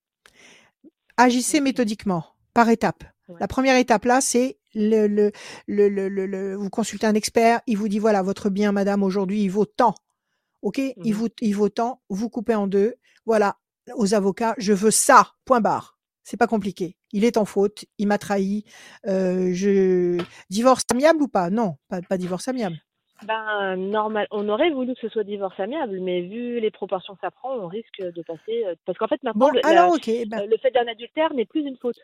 Agissez méthodiquement, par étapes. La première étape là, c'est le, le, le, le, vous consultez un expert, il vous dit voilà, votre bien, madame, aujourd'hui, il vaut tant. OK? Il, mmh vaut, il vaut tant, vous coupez en deux. Voilà, aux avocats, je veux ça, point barre. C'est pas compliqué. Il est en faute, il m'a trahi. Euh, je divorce amiable ou pas? Non, pas, pas divorce amiable. Ben, normal. On aurait voulu que ce soit divorce amiable, mais vu les proportions que ça prend, on risque de passer. Euh, parce qu'en fait, maintenant, bon, alors, ben le fait d'un adultère n'est plus une faute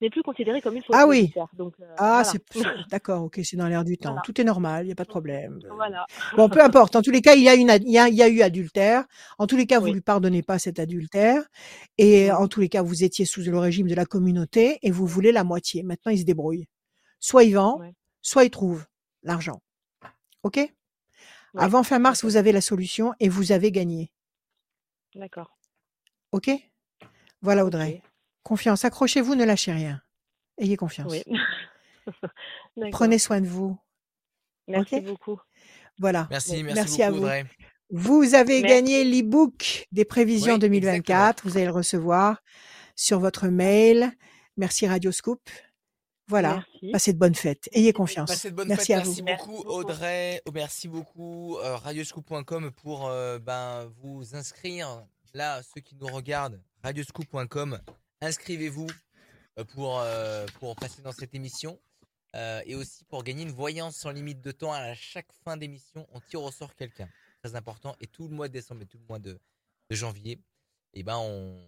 n'est plus considéré comme une faute. Ah oui. Donc, euh, ah, c'est [LAUGHS] d'accord, ok, c'est dans l'air du temps. Tout est normal, il n'y a pas de problème. Voilà. Bon, peu importe. En tous les cas, il y a, une, il y a, il y a eu adultère. En tous les cas, vous ne lui pardonnez pas cet adultère. Et en tous les cas, vous étiez sous le régime de la communauté et vous voulez la moitié. Maintenant, il se débrouille. Soit il vend, soit il trouve l'argent. Ok? Avant fin mars, vous avez la solution et vous avez gagné. D'accord. Ok? Voilà, Audrey. Confiance, accrochez-vous, ne lâchez rien. Ayez confiance. [LAUGHS] Prenez soin de vous. Merci beaucoup. Voilà. Merci, merci, à vous. Vous avez gagné l'e-book des prévisions 2024. Vous allez le recevoir sur votre mail. Merci Radio Scoop. Voilà. Passez de bonnes fêtes. Ayez confiance. Passez de bonnes merci fêtes. À merci beaucoup, Audrey. Merci beaucoup, euh, radioscoop.com pour euh, ben, vous inscrire. Là, ceux qui nous regardent, radioscoop.com inscrivez-vous euh, pour, euh, pour passer dans cette émission. Euh, et aussi pour gagner une voyance sans limite de temps à chaque fin d'émission, on tire au sort quelqu'un. Très important. Et tout le mois de décembre et tout le mois de, janvier, et eh ben on,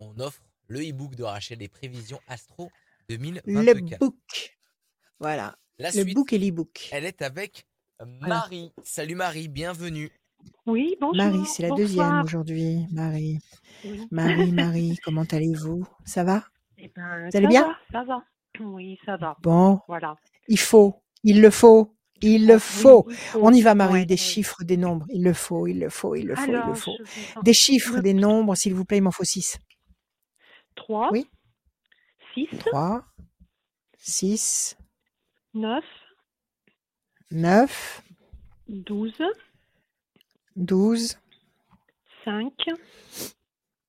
on offre le e-book de Rachel, les prévisions Astro 2024. Le book. Voilà. le book et l'e-book. Elle est avec Marie. Salut Marie, bienvenue. Oui, bonjour. Marie, c'est la deuxième aujourd'hui. Marie. Marie, [LAUGHS] Marie, comment allez-vous? Ça va? Eh ben, Vous allez bien? Ça va. Oui, ça va. Bon. Voilà. Il faut, il le faut, il le faut. On y va, Marie. des chiffres, des nombres. Il le faut, il le faut, il le faut, il le faut. Des chiffres, des nombres, s'il vous plaît, il m'en faut six. 3. Oui. 6. 3. 6. 9. 9. 12. 12. 5.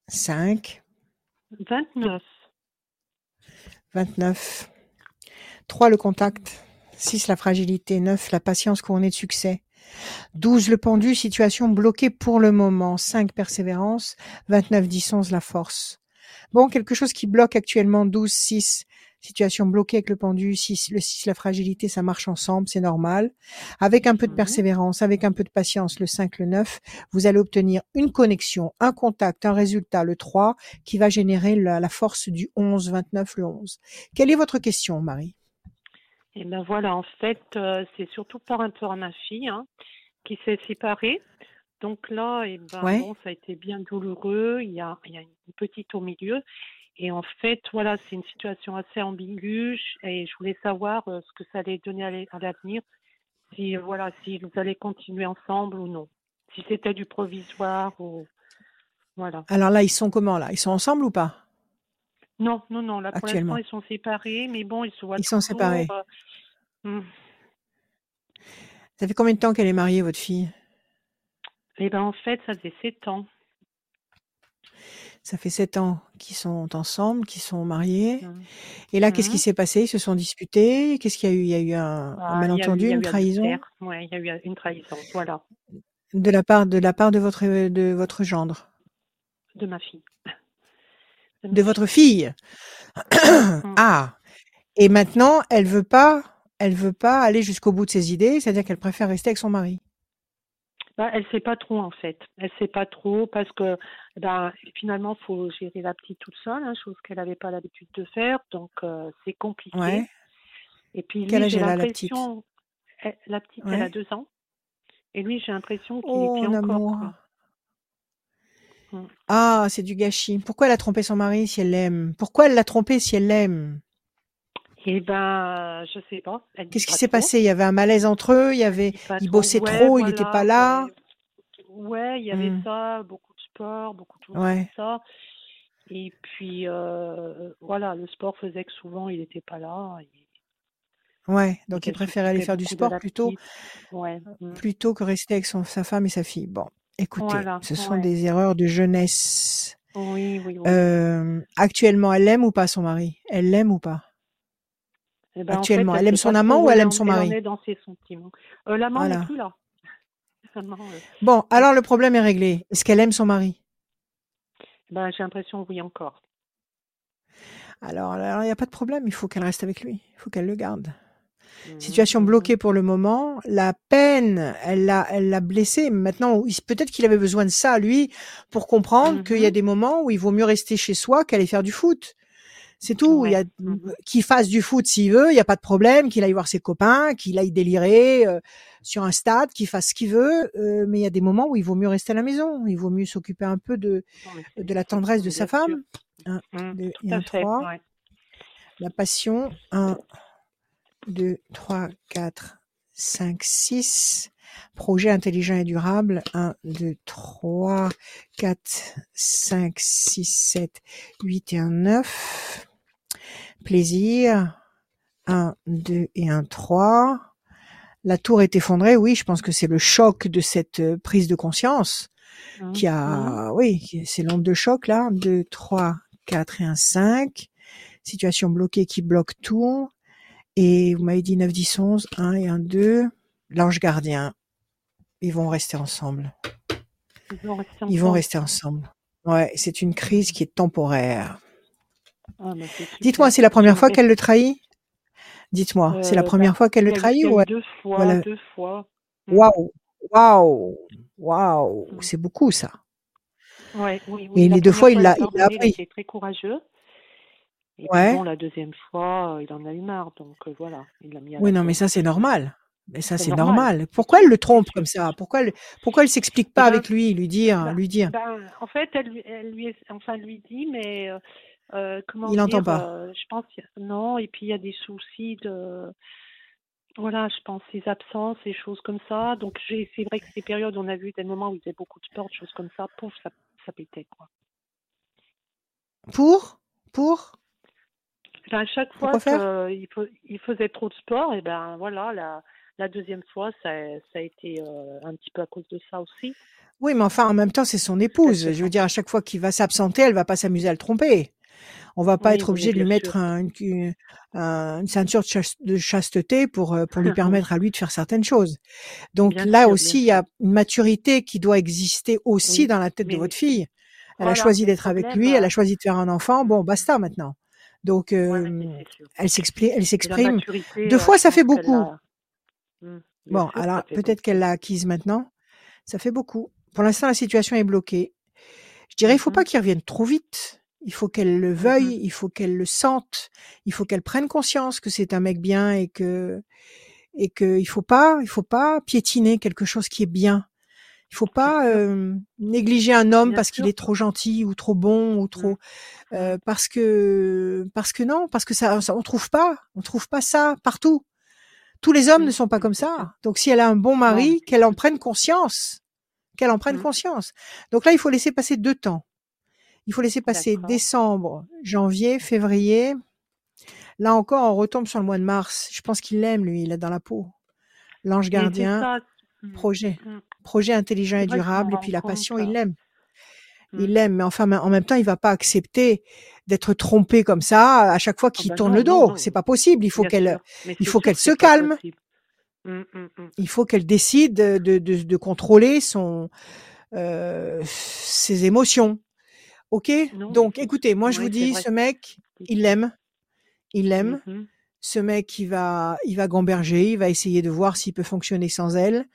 5. 29. 29. 3 le contact. 6 la fragilité. 9 la patience couronnée de succès. 12 le pendu, situation bloquée pour le moment. 5 persévérance. 29 10 11 la force. Bon, quelque chose qui bloque actuellement. 12 6 situation bloquée avec le pendu, 6, le 6, la fragilité, ça marche ensemble, c'est normal. Avec un peu de mmh persévérance, avec un peu de patience, le 5, le 9, vous allez obtenir une connexion, un contact, un résultat, le 3, qui va générer la, force du 11, 29, le 11. Quelle est votre question, Marie? Eh ben voilà, en fait, euh, c'est surtout par rapport à ma fille hein, qui s'est séparée. Donc là, eh ben, bon, ça a été bien douloureux. Il y a, il y a une petite au milieu. Et en fait, voilà, c'est une situation assez ambiguë et je voulais savoir euh, ce que ça allait donner à l'avenir, si voilà, si vous allez continuer ensemble ou non, si c'était du provisoire ou voilà. Alors là, ils sont comment là? Ils sont ensemble ou pas? Non, non, non. Là, pour l'instant, ils sont séparés, mais bon, ils se voient. Ils sont séparés. Euh, hmm. Ça fait combien de temps qu'elle est mariée, votre fille? Eh ben, en fait, ça faisait sept ans. Ça fait sept ans qu'ils sont ensemble, qu'ils sont mariés. Mmh. Et là, qu'est-ce qui mmh. s'est passé? Ils se sont disputés Qu'est-ce qu'il y a eu? Il y a eu un, ah, malentendu, une trahison? Oui, il y a eu une trahison, voilà. De la part de la part de votre de votre gendre? De ma fille. De, votre fille? Mmh. [COUGHS] Ah Et maintenant, elle veut pas, elle veut pas aller jusqu'au bout de ses idées, c'est-à-dire qu'elle préfère rester avec son mari. Bah, elle sait pas trop en fait. Elle sait pas trop parce que ben finalement faut gérer la petite toute seule, hein, chose qu'elle n'avait pas l'habitude de faire, donc euh, c'est compliqué. Ouais. Et puis lui, j'ai la petite? L'impression, elle- la petite, elle a deux ans, et lui, j'ai l'impression qu'il Oh, est encore. Mm. Ah, c'est du gâchis. Pourquoi elle a trompé son mari si elle l'aime? Pourquoi elle l'a trompé si elle l'aime? Eh ben, je sais pas. Qu'est-ce qui s'est passé? Il y avait un malaise entre eux, il y avait, il bossait Ouais, trop, il n'était pas là. ouais. Il y avait Hmm. ça, beaucoup de sport, beaucoup de Ouais, ça. Et puis, euh, voilà, le sport faisait que souvent, il n'était pas là. Et, ouais. et Donc il préférait aller faire du sport plutôt, petite. Ouais. mm. plutôt que rester avec son, sa femme et sa fille. Bon, écoutez, Voilà, ce sont des erreurs de jeunesse. Oui, oui, oui. Euh, actuellement, elle l'aime ou pas son mari? Elle l'aime ou pas? Eh ben, en fait, Actuellement, elle elle aime son amant ou elle aime son elle mari? est dans ses sentiments. Euh, l'amant n'est plus là. [LAUGHS] Euh, Bon, alors le problème est réglé. Est-ce qu'elle aime son mari? Ben, j'ai l'impression, oui, encore. Alors, il n'y a pas de problème. Il faut qu'elle reste avec lui. Il faut qu'elle le garde. Mhm, Situation mhm. bloquée pour le moment. La peine, elle l'a, elle l'a blessé. Maintenant, peut-être qu'il avait besoin de ça, lui, pour comprendre qu'il y a des moments où il vaut mieux rester chez soi qu'aller faire du foot. C'est tout. Il y Ouais. a, mhm. qu'il fasse du foot s'il veut, il n'y a pas de problème. Qu'il aille voir ses copains, qu'il aille délirer euh, sur un stade, qu'il fasse ce qu'il veut. euh, mais il y a des moments où il vaut mieux rester à la maison. Il vaut mieux s'occuper un peu de, de la tendresse de sa femme. Un, Mhm, deux et un fait, trois. ouais. La passion. Un, 2, 3, 4, 5, 6. Projet intelligent et durable. 1, 2, 3, 4, 5, 6, 7, 8 et 1, 9. Plaisir. 1, 2 et 1, 3. La tour est effondrée. Oui, je pense que c'est le choc de cette euh, prise de conscience Mhm, qui a, oui, qui- c'est l'onde de choc là. 2, 3, 4 et 1, 5. Situation bloquée qui bloque tout. Et vous m'avez dit 9, 10, 11, 1 et 1, 2. L'ange gardien. Ils vont rester ensemble. Ils vont rester Ils vont ensemble. rester ensemble. Ouais, c'est une crise qui est temporaire. Ah, bah, Dites-moi, c'est la première fois qu'elle le trahit? Dites-moi, c'est la Euh, première ben, fois qu'elle le trahit ou elle... deux fois, Voilà. deux fois. Mm, Waouh, waouh, waouh, mm. c'est beaucoup ça. Ouais, oui, oui. Et La les deux fois, fois, il l'a, pardonné, il appris. été très courageux. Et puis Ouais. bon, la deuxième fois, euh, il en a eu marre, donc euh, voilà, il l'a mis à Oui, non, mais ça c'est normal. Mais ça C'est normal, Pourquoi elle le trompe comme ça? Pourquoi elle, pourquoi elle s'explique Eh pas ben, avec lui, lui dire, ben, lui dire? ben, en fait, elle, lui- elle lui, enfin, lui dit, mais euh, euh, comment Il n'entend pas. euh, je pense, non, et puis il y a des soucis de, voilà, je pense, ses absences, des choses comme ça. Donc, j'ai, c'est vrai que ces périodes, on a vu des moments où il faisait beaucoup de sport, des choses comme ça, pouf, ça, ça pétait, quoi. Pour, pour, Ben, à chaque fois qu'il il faisait trop de sport, et ben voilà, la, la deuxième fois, ça, ça a été euh, un petit peu à cause de ça aussi. Oui, mais enfin, en même temps, c'est son épouse. se Je veux dire, à chaque fois qu'il va s'absenter, elle va pas s'amuser à le tromper. On va pas Oui, être obligé de lui mettre un- une, une- un- une ceinture de, chas- de chasteté pour, euh, pour lui [LAUGHS] permettre à lui de faire certaines choses. Donc bien là sûr, aussi, il y a une maturité qui doit exister aussi Oui, dans la tête de votre fille. Elle a choisi d'être avec lui, elle a euh, choisi de faire un enfant. Bon, basta maintenant. Donc, euh, elle s'exprime, elle Deux euh, fois, ça fait beaucoup. bien Bon, sûr, alors peut-être qu'elle l'a acquise maintenant. Ça fait beaucoup. Pour l'instant, la situation est bloquée. Je dirais, il faut pas Mhm, qu'il revienne trop vite. Il faut qu'elle le veuille, il faut qu'elle le sente, il faut qu'elle prenne conscience que c'est un mec bien et que et que il faut pas, il faut pas piétiner quelque chose qui est bien. Il faut pas euh, négliger un homme bien parce qu'il est trop gentil ou trop bon ou trop hmm. euh, parce que parce que non, parce que ça, ça on trouve pas, on trouve pas ça partout. Tous les hommes Hmm, ne sont pas comme ça. Donc si elle a un bon mari, qu'elle en prenne conscience, qu'elle en prenne conscience. Donc là, il faut laisser passer deux temps. Il faut laisser passer décembre, janvier, février. Là encore, on retombe sur le mois de mars. Je pense qu'il l'aime, lui, il est dans la peau. L'ange gardien. Hmm, projet. hmm. Projet intelligent et durable. Et puis la compte. passion, il l'aime. Il l'aime, mais enfin, en même temps, il va pas accepter d'être trompé comme ça à chaque fois Ah qu'il ben tourne non, le dos. C'est pas possible. Il faut qu'elle, il faut se calme. possible. Il faut qu'elle décide de, de, de, de contrôler son, euh, ses émotions. Ok Non, Donc, écoutez, moi je vous dis, ce mec, il Difficile. l'aime, il l'aime. Mhm. Ce mec, il va, il va gamberger, il va essayer de voir s'il peut fonctionner sans elle.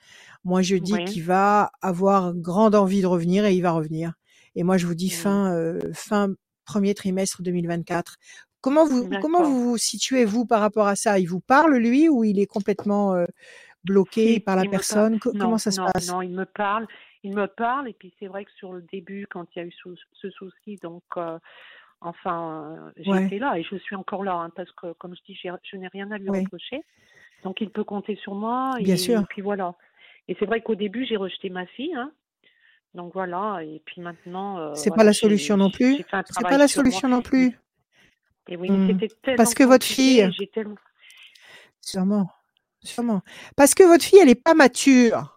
Moi, je dis qu'il va avoir grande envie de revenir et il va revenir. Et moi, je vous dis mmh. fin, euh, fin premier trimestre 2024. Comment vous, comment vous vous situez, vous, par rapport à ça? Il vous parle, lui, ou il est complètement euh, bloqué par la personne? Comment ça se passe? Non, il me parle. Il me parle. Et puis, c'est vrai que sur le début, quand il y a eu ce, souci, donc, euh, enfin, j'étais là et je suis encore là, hein, parce que, comme je dis, je n'ai rien à lui reprocher. Donc, il peut compter sur moi. Bien sûr. Et puis, voilà. Et c'est vrai qu'au début, j'ai rejeté ma fille. Hein, donc voilà, et puis maintenant. Euh, c'est pas la solution non plus. C'est pas la solution non plus. Et oui, mmh. c'était Parce que votre fille. Sûrement, sûrement. Parce que votre fille, elle est pas mature.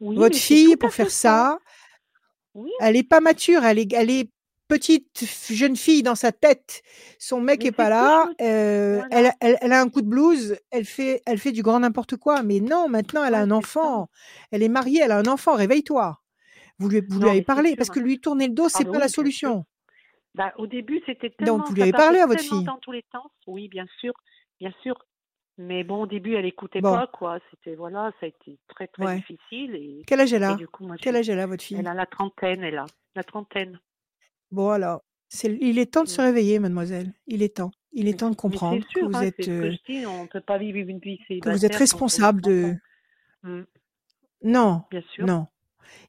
Votre fille, pour faire ça, elle est pas mature. Elle est, elle est petite jeune fille dans sa tête. Son mec est pas là. Euh, elle, elle, elle, a un coup de blues. Elle fait, elle fait du grand n'importe quoi. Mais non, maintenant, elle a un enfant. Elle est mariée. Elle a un enfant. Réveille-toi. Vous lui, vous lui avez parlé parce que lui tourner le dos, c'est ah, pas la solution. Bah, au début, c'était tellement. Donc vous lui avez parlé à votre fille. Dans tous les temps. Oui, bien sûr, bien sûr. Mais bon, au début, elle écoutait pas, quoi. C'était voilà, ça a été très très difficile. Et, Quel âge elle a? Quel âge elle a votre fille? Elle a la trentaine, elle a la trentaine. Bon alors, il est temps de se mmh. réveiller, mademoiselle. Il est temps. Il est temps de comprendre que vous hein, êtes. Que euh, dis, on peut pas vivre une vie que vous êtes responsable de. Mmh. Non. Bien sûr. Non.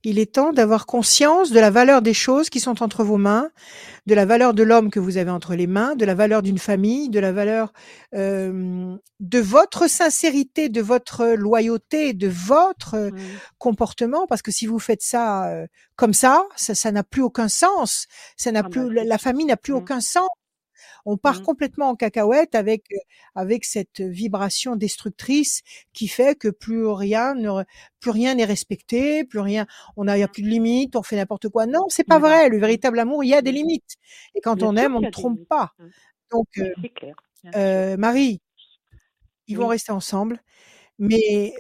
Il est temps d'avoir conscience de la valeur des choses qui sont entre vos mains, de la valeur de l'homme que vous avez entre les mains, de la valeur d'une famille, de la valeur euh, de votre sincérité, de votre loyauté, de votre mmh. comportement. Parce que si vous faites ça euh, comme ça, ça n'a plus aucun sens. Ça n'a ah plus, bah, la famille n'a plus mmh. aucun sens. On part mmh. complètement en cacahuète avec avec cette vibration destructrice qui fait que plus rien ne, plus rien n'est respecté, plus rien, on a, y a plus de limites, on fait n'importe quoi. Non, c'est pas vrai. Le véritable amour, il y a des limites. Et quand on aime, on ne trompe pas. Mmh. Donc, euh, Marie, ils vont rester ensemble, mais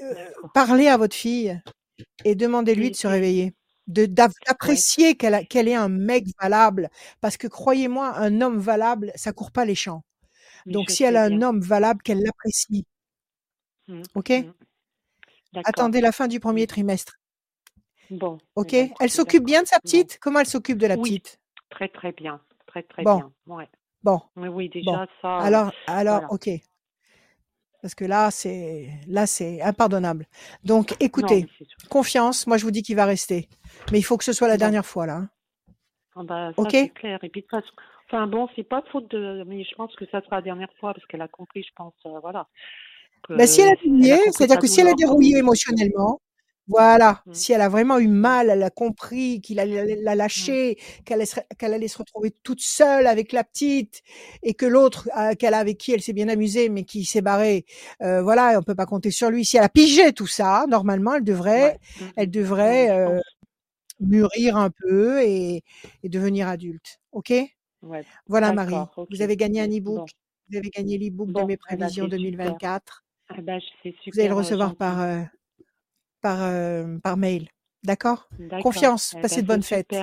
parlez à votre fille et demandez-lui de se réveiller de d'apprécier qu'elle qu'elle est un mec valable parce que croyez-moi un homme valable ça court pas les champs. Donc si elle a un homme valable qu'elle l'apprécie. Mmh, ok? mmh. attendez la fin du premier trimestre. Bon ok? elle s'occupe bien de sa petite? Comment elle s'occupe de la petite? Très très bien. Très très bien. Ouais. bon. Oui déjà ça alors alors ok parce que là, c'est là, c'est impardonnable. Donc, écoutez, confiance. Moi, je vous dis qu'il va rester, mais il faut que ce soit la dernière fois là. Hein. Ah bah, ok? C'est clair. Et puis de toute façon, enfin bon, c'est pas faute de, mais je pense que ça sera la dernière fois parce qu'elle a compris, je pense, euh, voilà. Bah, si elle a fini, c'est-à-dire que si elle a dérouillé émotionnellement, voilà, mmh. si elle a vraiment eu mal, elle a compris qu'il allait la mmh. lâcher, qu'elle allait se retrouver toute seule avec la petite et que l'autre euh, qu'elle a avec qui elle s'est bien amusée mais qui s'est barré, euh, voilà, on peut pas compter sur lui. Si elle a pigé tout ça, normalement, elle devrait, mmh. elle devrait euh, mûrir un peu et, devenir adulte. Ok? Voilà, Marie. Vous avez gagné un e-book. Vous avez gagné l'e-book de mes eh ben, prévisions 2024. Eh ben, vous allez le recevoir par par, euh, par mail. D'accord? Confiance, eh passez ben, de bonnes fêtes.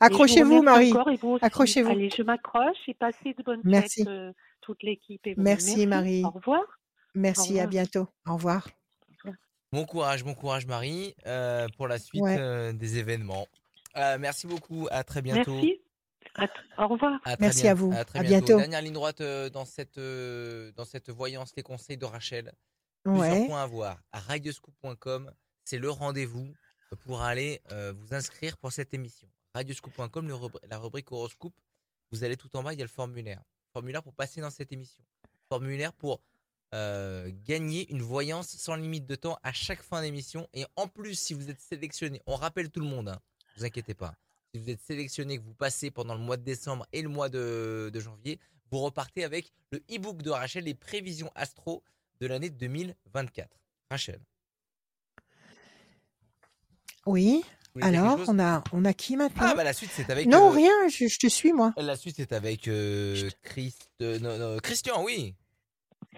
Accrochez-vous, Marie. Accrochez-vous. Allez, je m'accroche et passez de bonnes merci. fêtes, euh, toute l'équipe. Merci, Marie. Au revoir. Merci, à bientôt. Au revoir. Bon courage, bon courage, Marie, euh, pour la suite des événements. merci beaucoup. À très bientôt. Merci. au revoir. Merci à vous. À, très bientôt. Dernière ligne droite dans cette dans cette voyance, les conseils de Rachel. Plusieurs points à voir. À radioscoop.com c'est le rendez-vous pour aller euh, vous inscrire pour cette émission. Radioscoop.com, la rubrique horoscope, vous allez tout en bas, il y a le formulaire. Formulaire pour passer dans cette émission. Formulaire pour euh, gagner une voyance sans limite de temps à chaque fin d'émission. Et en plus, si vous êtes sélectionné, on rappelle tout le monde, hein, vous inquiétez pas. Si vous êtes sélectionné, que vous passez pendant le mois de décembre et le mois de, de janvier, vous repartez avec le e-book de Rachel, les prévisions astro de l'année 2024. Rachel. Oui. Alors, on a, on a qui maintenant? Ah, bah la suite, c'est avec. Non, euh, rien, je, te suis, moi. La suite, c'est avec euh, euh, Christian, oui.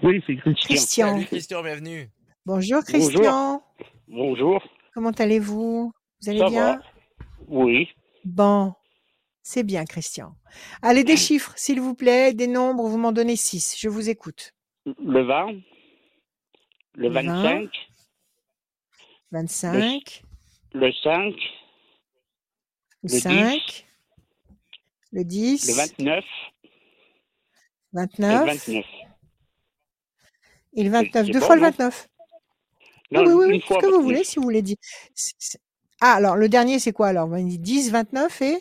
Oui, c'est Christian. Christian. Salut, Christian, bienvenue. Bonjour, Christian. Bonjour. Comment allez-vous? Vous allez bien? Oui. Bon, c'est bien, Christian. Allez, des chiffres, s'il vous plaît, des nombres, vous m'en donnez six. Je vous écoute. Le 20, le 25, 25. Le 5. Le 5. Le 10. Le 29. 29. Le 29. Et le 29. Deux fois le 29. Non, oui, oui, oui. Ce que vous voulez, si vous voulez dire. Ah, alors, le dernier, c'est quoi alors? 10, 29 et?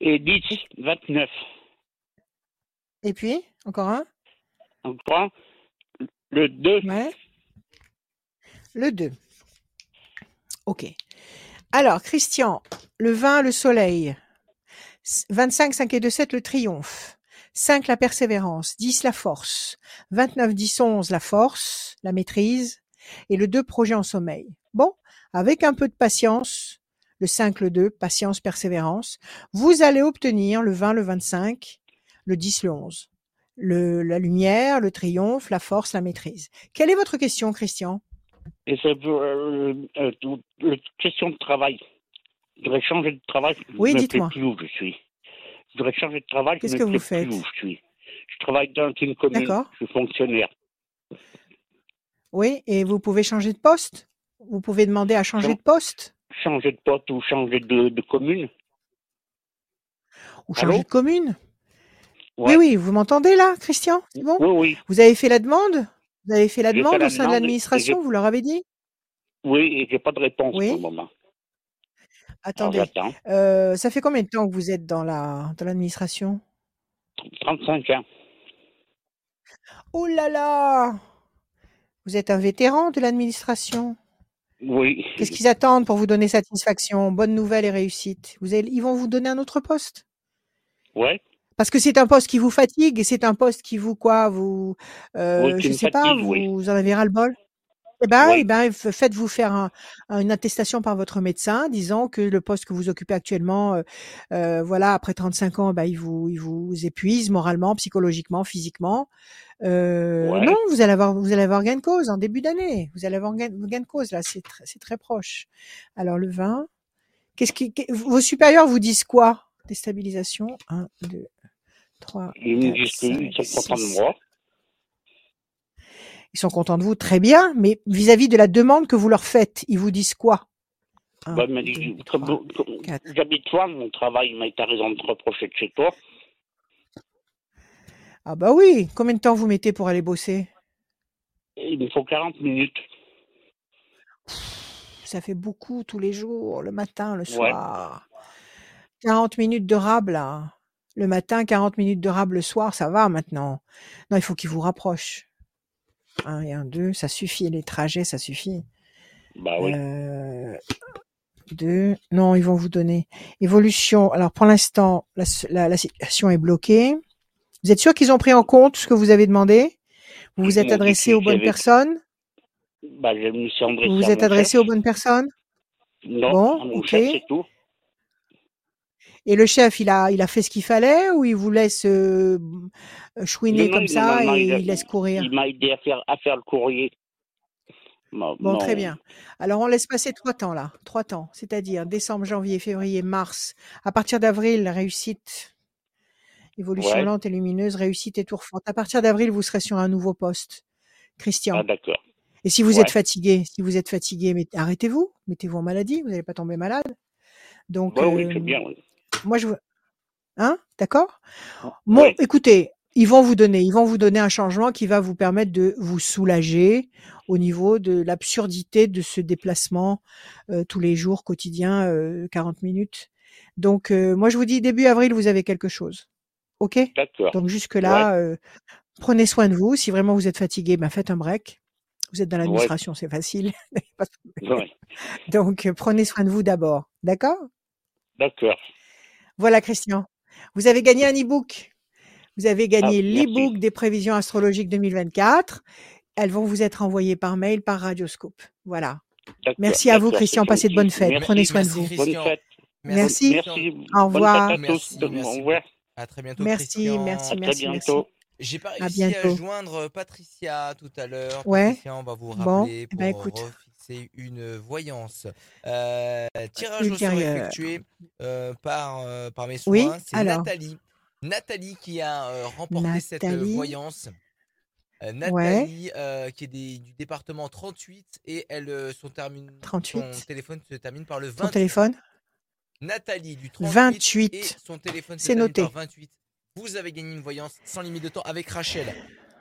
Et 10, 29. Et puis, encore un? Encore un. Le 2. Ouais. Le 2. OK. Alors, Christian, le 20, le soleil. 25, 5 et 2, 7, le triomphe. 5, la persévérance. 10, la force. 29, 10, 11, la force, la maîtrise. Et le 2, projet en sommeil. Bon, avec un peu de patience, le 5, le 2, patience, persévérance, vous allez obtenir le 20, le 25, le 10, le 11. Le, la lumière, le triomphe, la force, la maîtrise. Quelle est votre question, Christian? Et c'est pour euh, euh, euh question de travail. Je voudrais changer de travail. Oui, dites-moi. plus où je suis. Je voudrais changer de travail. Qu'est-ce que vous faites plus où je suis. Je travaille dans une commune. D'accord. Je suis fonctionnaire. Oui, et vous pouvez changer de poste? Vous pouvez demander à changer de poste? Changer de poste ou changer de, commune Ou changer de commune? Oui, oui, vous m'entendez là, Christian? Bon? Oui, oui. Vous avez fait la demande? Vous avez fait la demande au sein de l'administration, vous leur avez dit? Oui, et j'ai pas de réponse pour le moment. Attendez, euh, ça fait combien de temps que vous êtes dans la dans l'administration? 35 ans. Oh là là! Vous êtes un vétéran de l'administration. Oui. Qu'est-ce qu'ils attendent pour vous donner satisfaction, bonne nouvelle et réussite? Vous Ils vont vous donner un autre poste? Oui. Parce que c'est un poste qui vous fatigue et c'est un poste qui vous quoi vous euh, je sais pas vous, en avez ras le bol eh ben, eh ben, faites-vous faire une attestation par votre médecin disant que le poste que vous occupez actuellement, euh, euh, voilà, après 35 ans, bah, il vous, il vous épuise moralement, psychologiquement, physiquement. Euh, Non, vous allez avoir, vous allez avoir gain de cause en début d'année. Vous allez avoir gain, gain de cause là, c'est très, c'est très proche. Alors le 20, qu'est-ce qui, vos supérieurs vous disent quoi? Déstabilisation. 1, 2, 3. Ils me disent qu'ils sont contents de moi. Ils sont contents de vous, très bien, mais vis-à-vis de la demande que vous leur faites, ils vous disent quoi? Bah, J'habite toi, mon travail, mais tu as raison de te reprocher de chez toi. Ah bah oui, combien de temps vous mettez pour aller bosser? Il me faut 40 minutes. Ça fait beaucoup tous les jours, le matin, le soir. 40 minutes de rab, là. Le matin, 40 minutes de rab le soir, ça va maintenant. Non, il faut qu'ils vous rapprochent. Un et un, deux, ça suffit. Les trajets, ça suffit. Bah oui. Euh, deux. Non, ils vont vous donner. Évolution. Alors, pour l'instant, la, situation est bloquée. Vous êtes sûr qu'ils ont pris en compte ce que vous avez demandé? Vous vous êtes adressé aux bonnes personnes? Bah, je me suis adressé Vous vous êtes adressé aux bonnes personnes? Non, bon, ok. c'est tout. Et le chef, il a, il a fait ce qu'il fallait ou il vous laisse euh, chouiner comme ça et il, laisse courir? Il m'a aidé à faire, à faire le courrier. bon, très bien. Alors, on laisse passer trois temps là. Trois temps, c'est-à-dire décembre, janvier, février, mars. À partir d'avril, réussite. Évolution lente et lumineuse, réussite forte. À partir d'avril, vous serez sur un nouveau poste. Christian. Ah, d'accord. Et si vous êtes fatigué, si vous êtes fatigué, arrêtez-vous, mettez-vous en maladie, vous n'allez pas tomber malade. Donc, oui, c'est bien. Oui. Moi, je Hein D'accord? Bon, écoutez, ils vont vous donner, ils vont vous donner un changement qui va vous permettre de vous soulager au niveau de l'absurdité de ce déplacement euh, tous les jours, quotidien, 40 euh, minutes. Donc, euh, moi, je vous dis, début avril, vous avez quelque chose. OK? D'accord. Donc, jusque-là, prenez soin de vous. Si vraiment vous êtes fatigué, ben, faites un break. Vous êtes dans l'administration, c'est facile. [LAUGHS] Donc, prenez soin de vous d'abord. D'accord? D'accord. Voilà, Christian. Vous avez gagné un e-book. Vous avez gagné ah, l'e-book des prévisions astrologiques 2024. Elles vont vous être envoyées par mail, par Radioscope. Voilà. Merci à vous, Christian. Passez de bonnes fêtes. Prenez soin de vous. Bonne fête. Merci. merci. Au revoir. À, merci, Au revoir. à très bientôt. Merci, merci, à merci, merci. J'ai pas réussi à, à, joindre Patricia tout à l'heure. Ouais. Patricia, on va vous rappeler bon, eh pour écoute c'est une voyance. Euh, tirage au sort effectué euh, par, euh, par mes soins. c'est Nathalie. Nathalie qui a remporté cette voyance. Nathalie, qui est du département 38 et elle, son, termine, 38. son téléphone se termine par le 28. Ton téléphone Nathalie du 38 28. et son téléphone se noté. par 28. Vous avez gagné une voyance sans limite de temps avec Rachel.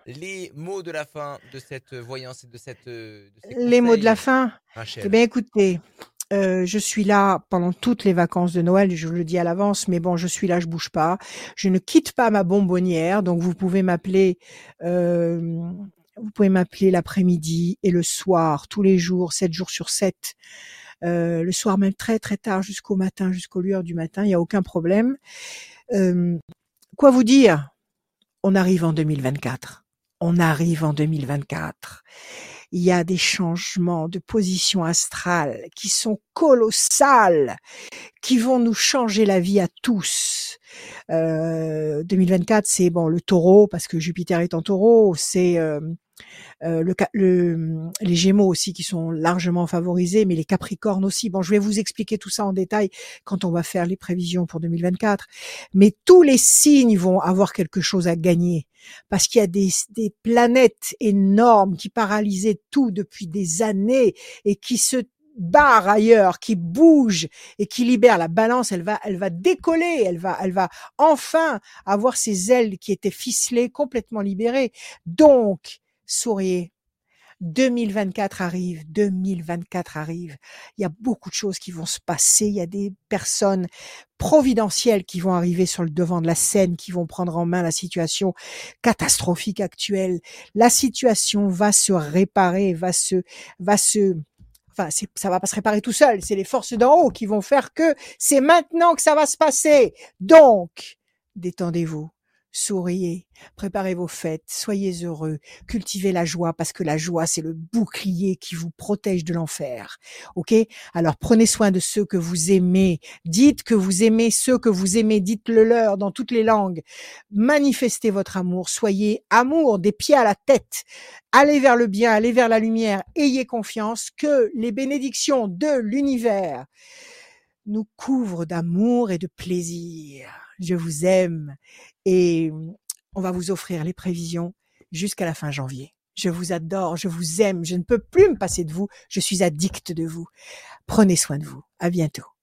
Les mots de la fin de cette voyance et de cette. de ces Les mots de la fin Eh bien, écoutez, euh, je suis là pendant toutes les vacances de Noël, je le dis à l'avance, mais bon, je suis là, je bouge pas. Je ne quitte pas ma bonbonnière, donc vous pouvez m'appeler, euh, vous pouvez m'appeler l'après-midi et le soir, tous les jours, 7 jours sur 7. Euh, le soir même très très tard jusqu'au matin, jusqu'aux lueurs du matin, il n'y a aucun problème. Euh, quoi vous dire? On arrive en 2024. On arrive en 2024 il y a des changements de position astrale qui sont colossales, qui vont nous changer la vie à tous. Euh, 2024, c'est bon le taureau parce que Jupiter est en taureau, c'est euh, euh, le, le, les Gémeaux aussi qui sont largement favorisés, mais les Capricornes aussi. Bon, je vais vous expliquer tout ça en détail quand on va faire les prévisions pour 2024. Mais tous les signes vont avoir quelque chose à gagner parce qu'il y a des, des planètes énormes qui paralysaient tout depuis des années et qui se barre ailleurs, qui bouge et qui libère la balance, elle va, elle va décoller, elle va, elle va enfin avoir ses ailes qui étaient ficelées complètement libérées. Donc, souriez. 2024 arrive, 2024 arrive. Il y a beaucoup de choses qui vont se passer. Il y a des personnes providentielles qui vont arriver sur le devant de la scène, qui vont prendre en main la situation catastrophique actuelle. La situation va se réparer, va se, va se, enfin, ça va pas se réparer tout seul. C'est les forces d'en haut qui vont faire que c'est maintenant que ça va se passer. Donc, détendez-vous souriez, préparez vos fêtes, soyez heureux, cultivez la joie parce que la joie c'est le bouclier qui vous protège de l'enfer. OK? Alors prenez soin de ceux que vous aimez, dites que vous aimez ceux que vous aimez, dites-le leur dans toutes les langues. Manifestez votre amour, soyez amour des pieds à la tête. Allez vers le bien, allez vers la lumière, ayez confiance que les bénédictions de l'univers nous couvrent d'amour et de plaisir. Je vous aime et on va vous offrir les prévisions jusqu'à la fin janvier. Je vous adore, je vous aime, je ne peux plus me passer de vous, je suis addict de vous. Prenez soin de vous. À bientôt.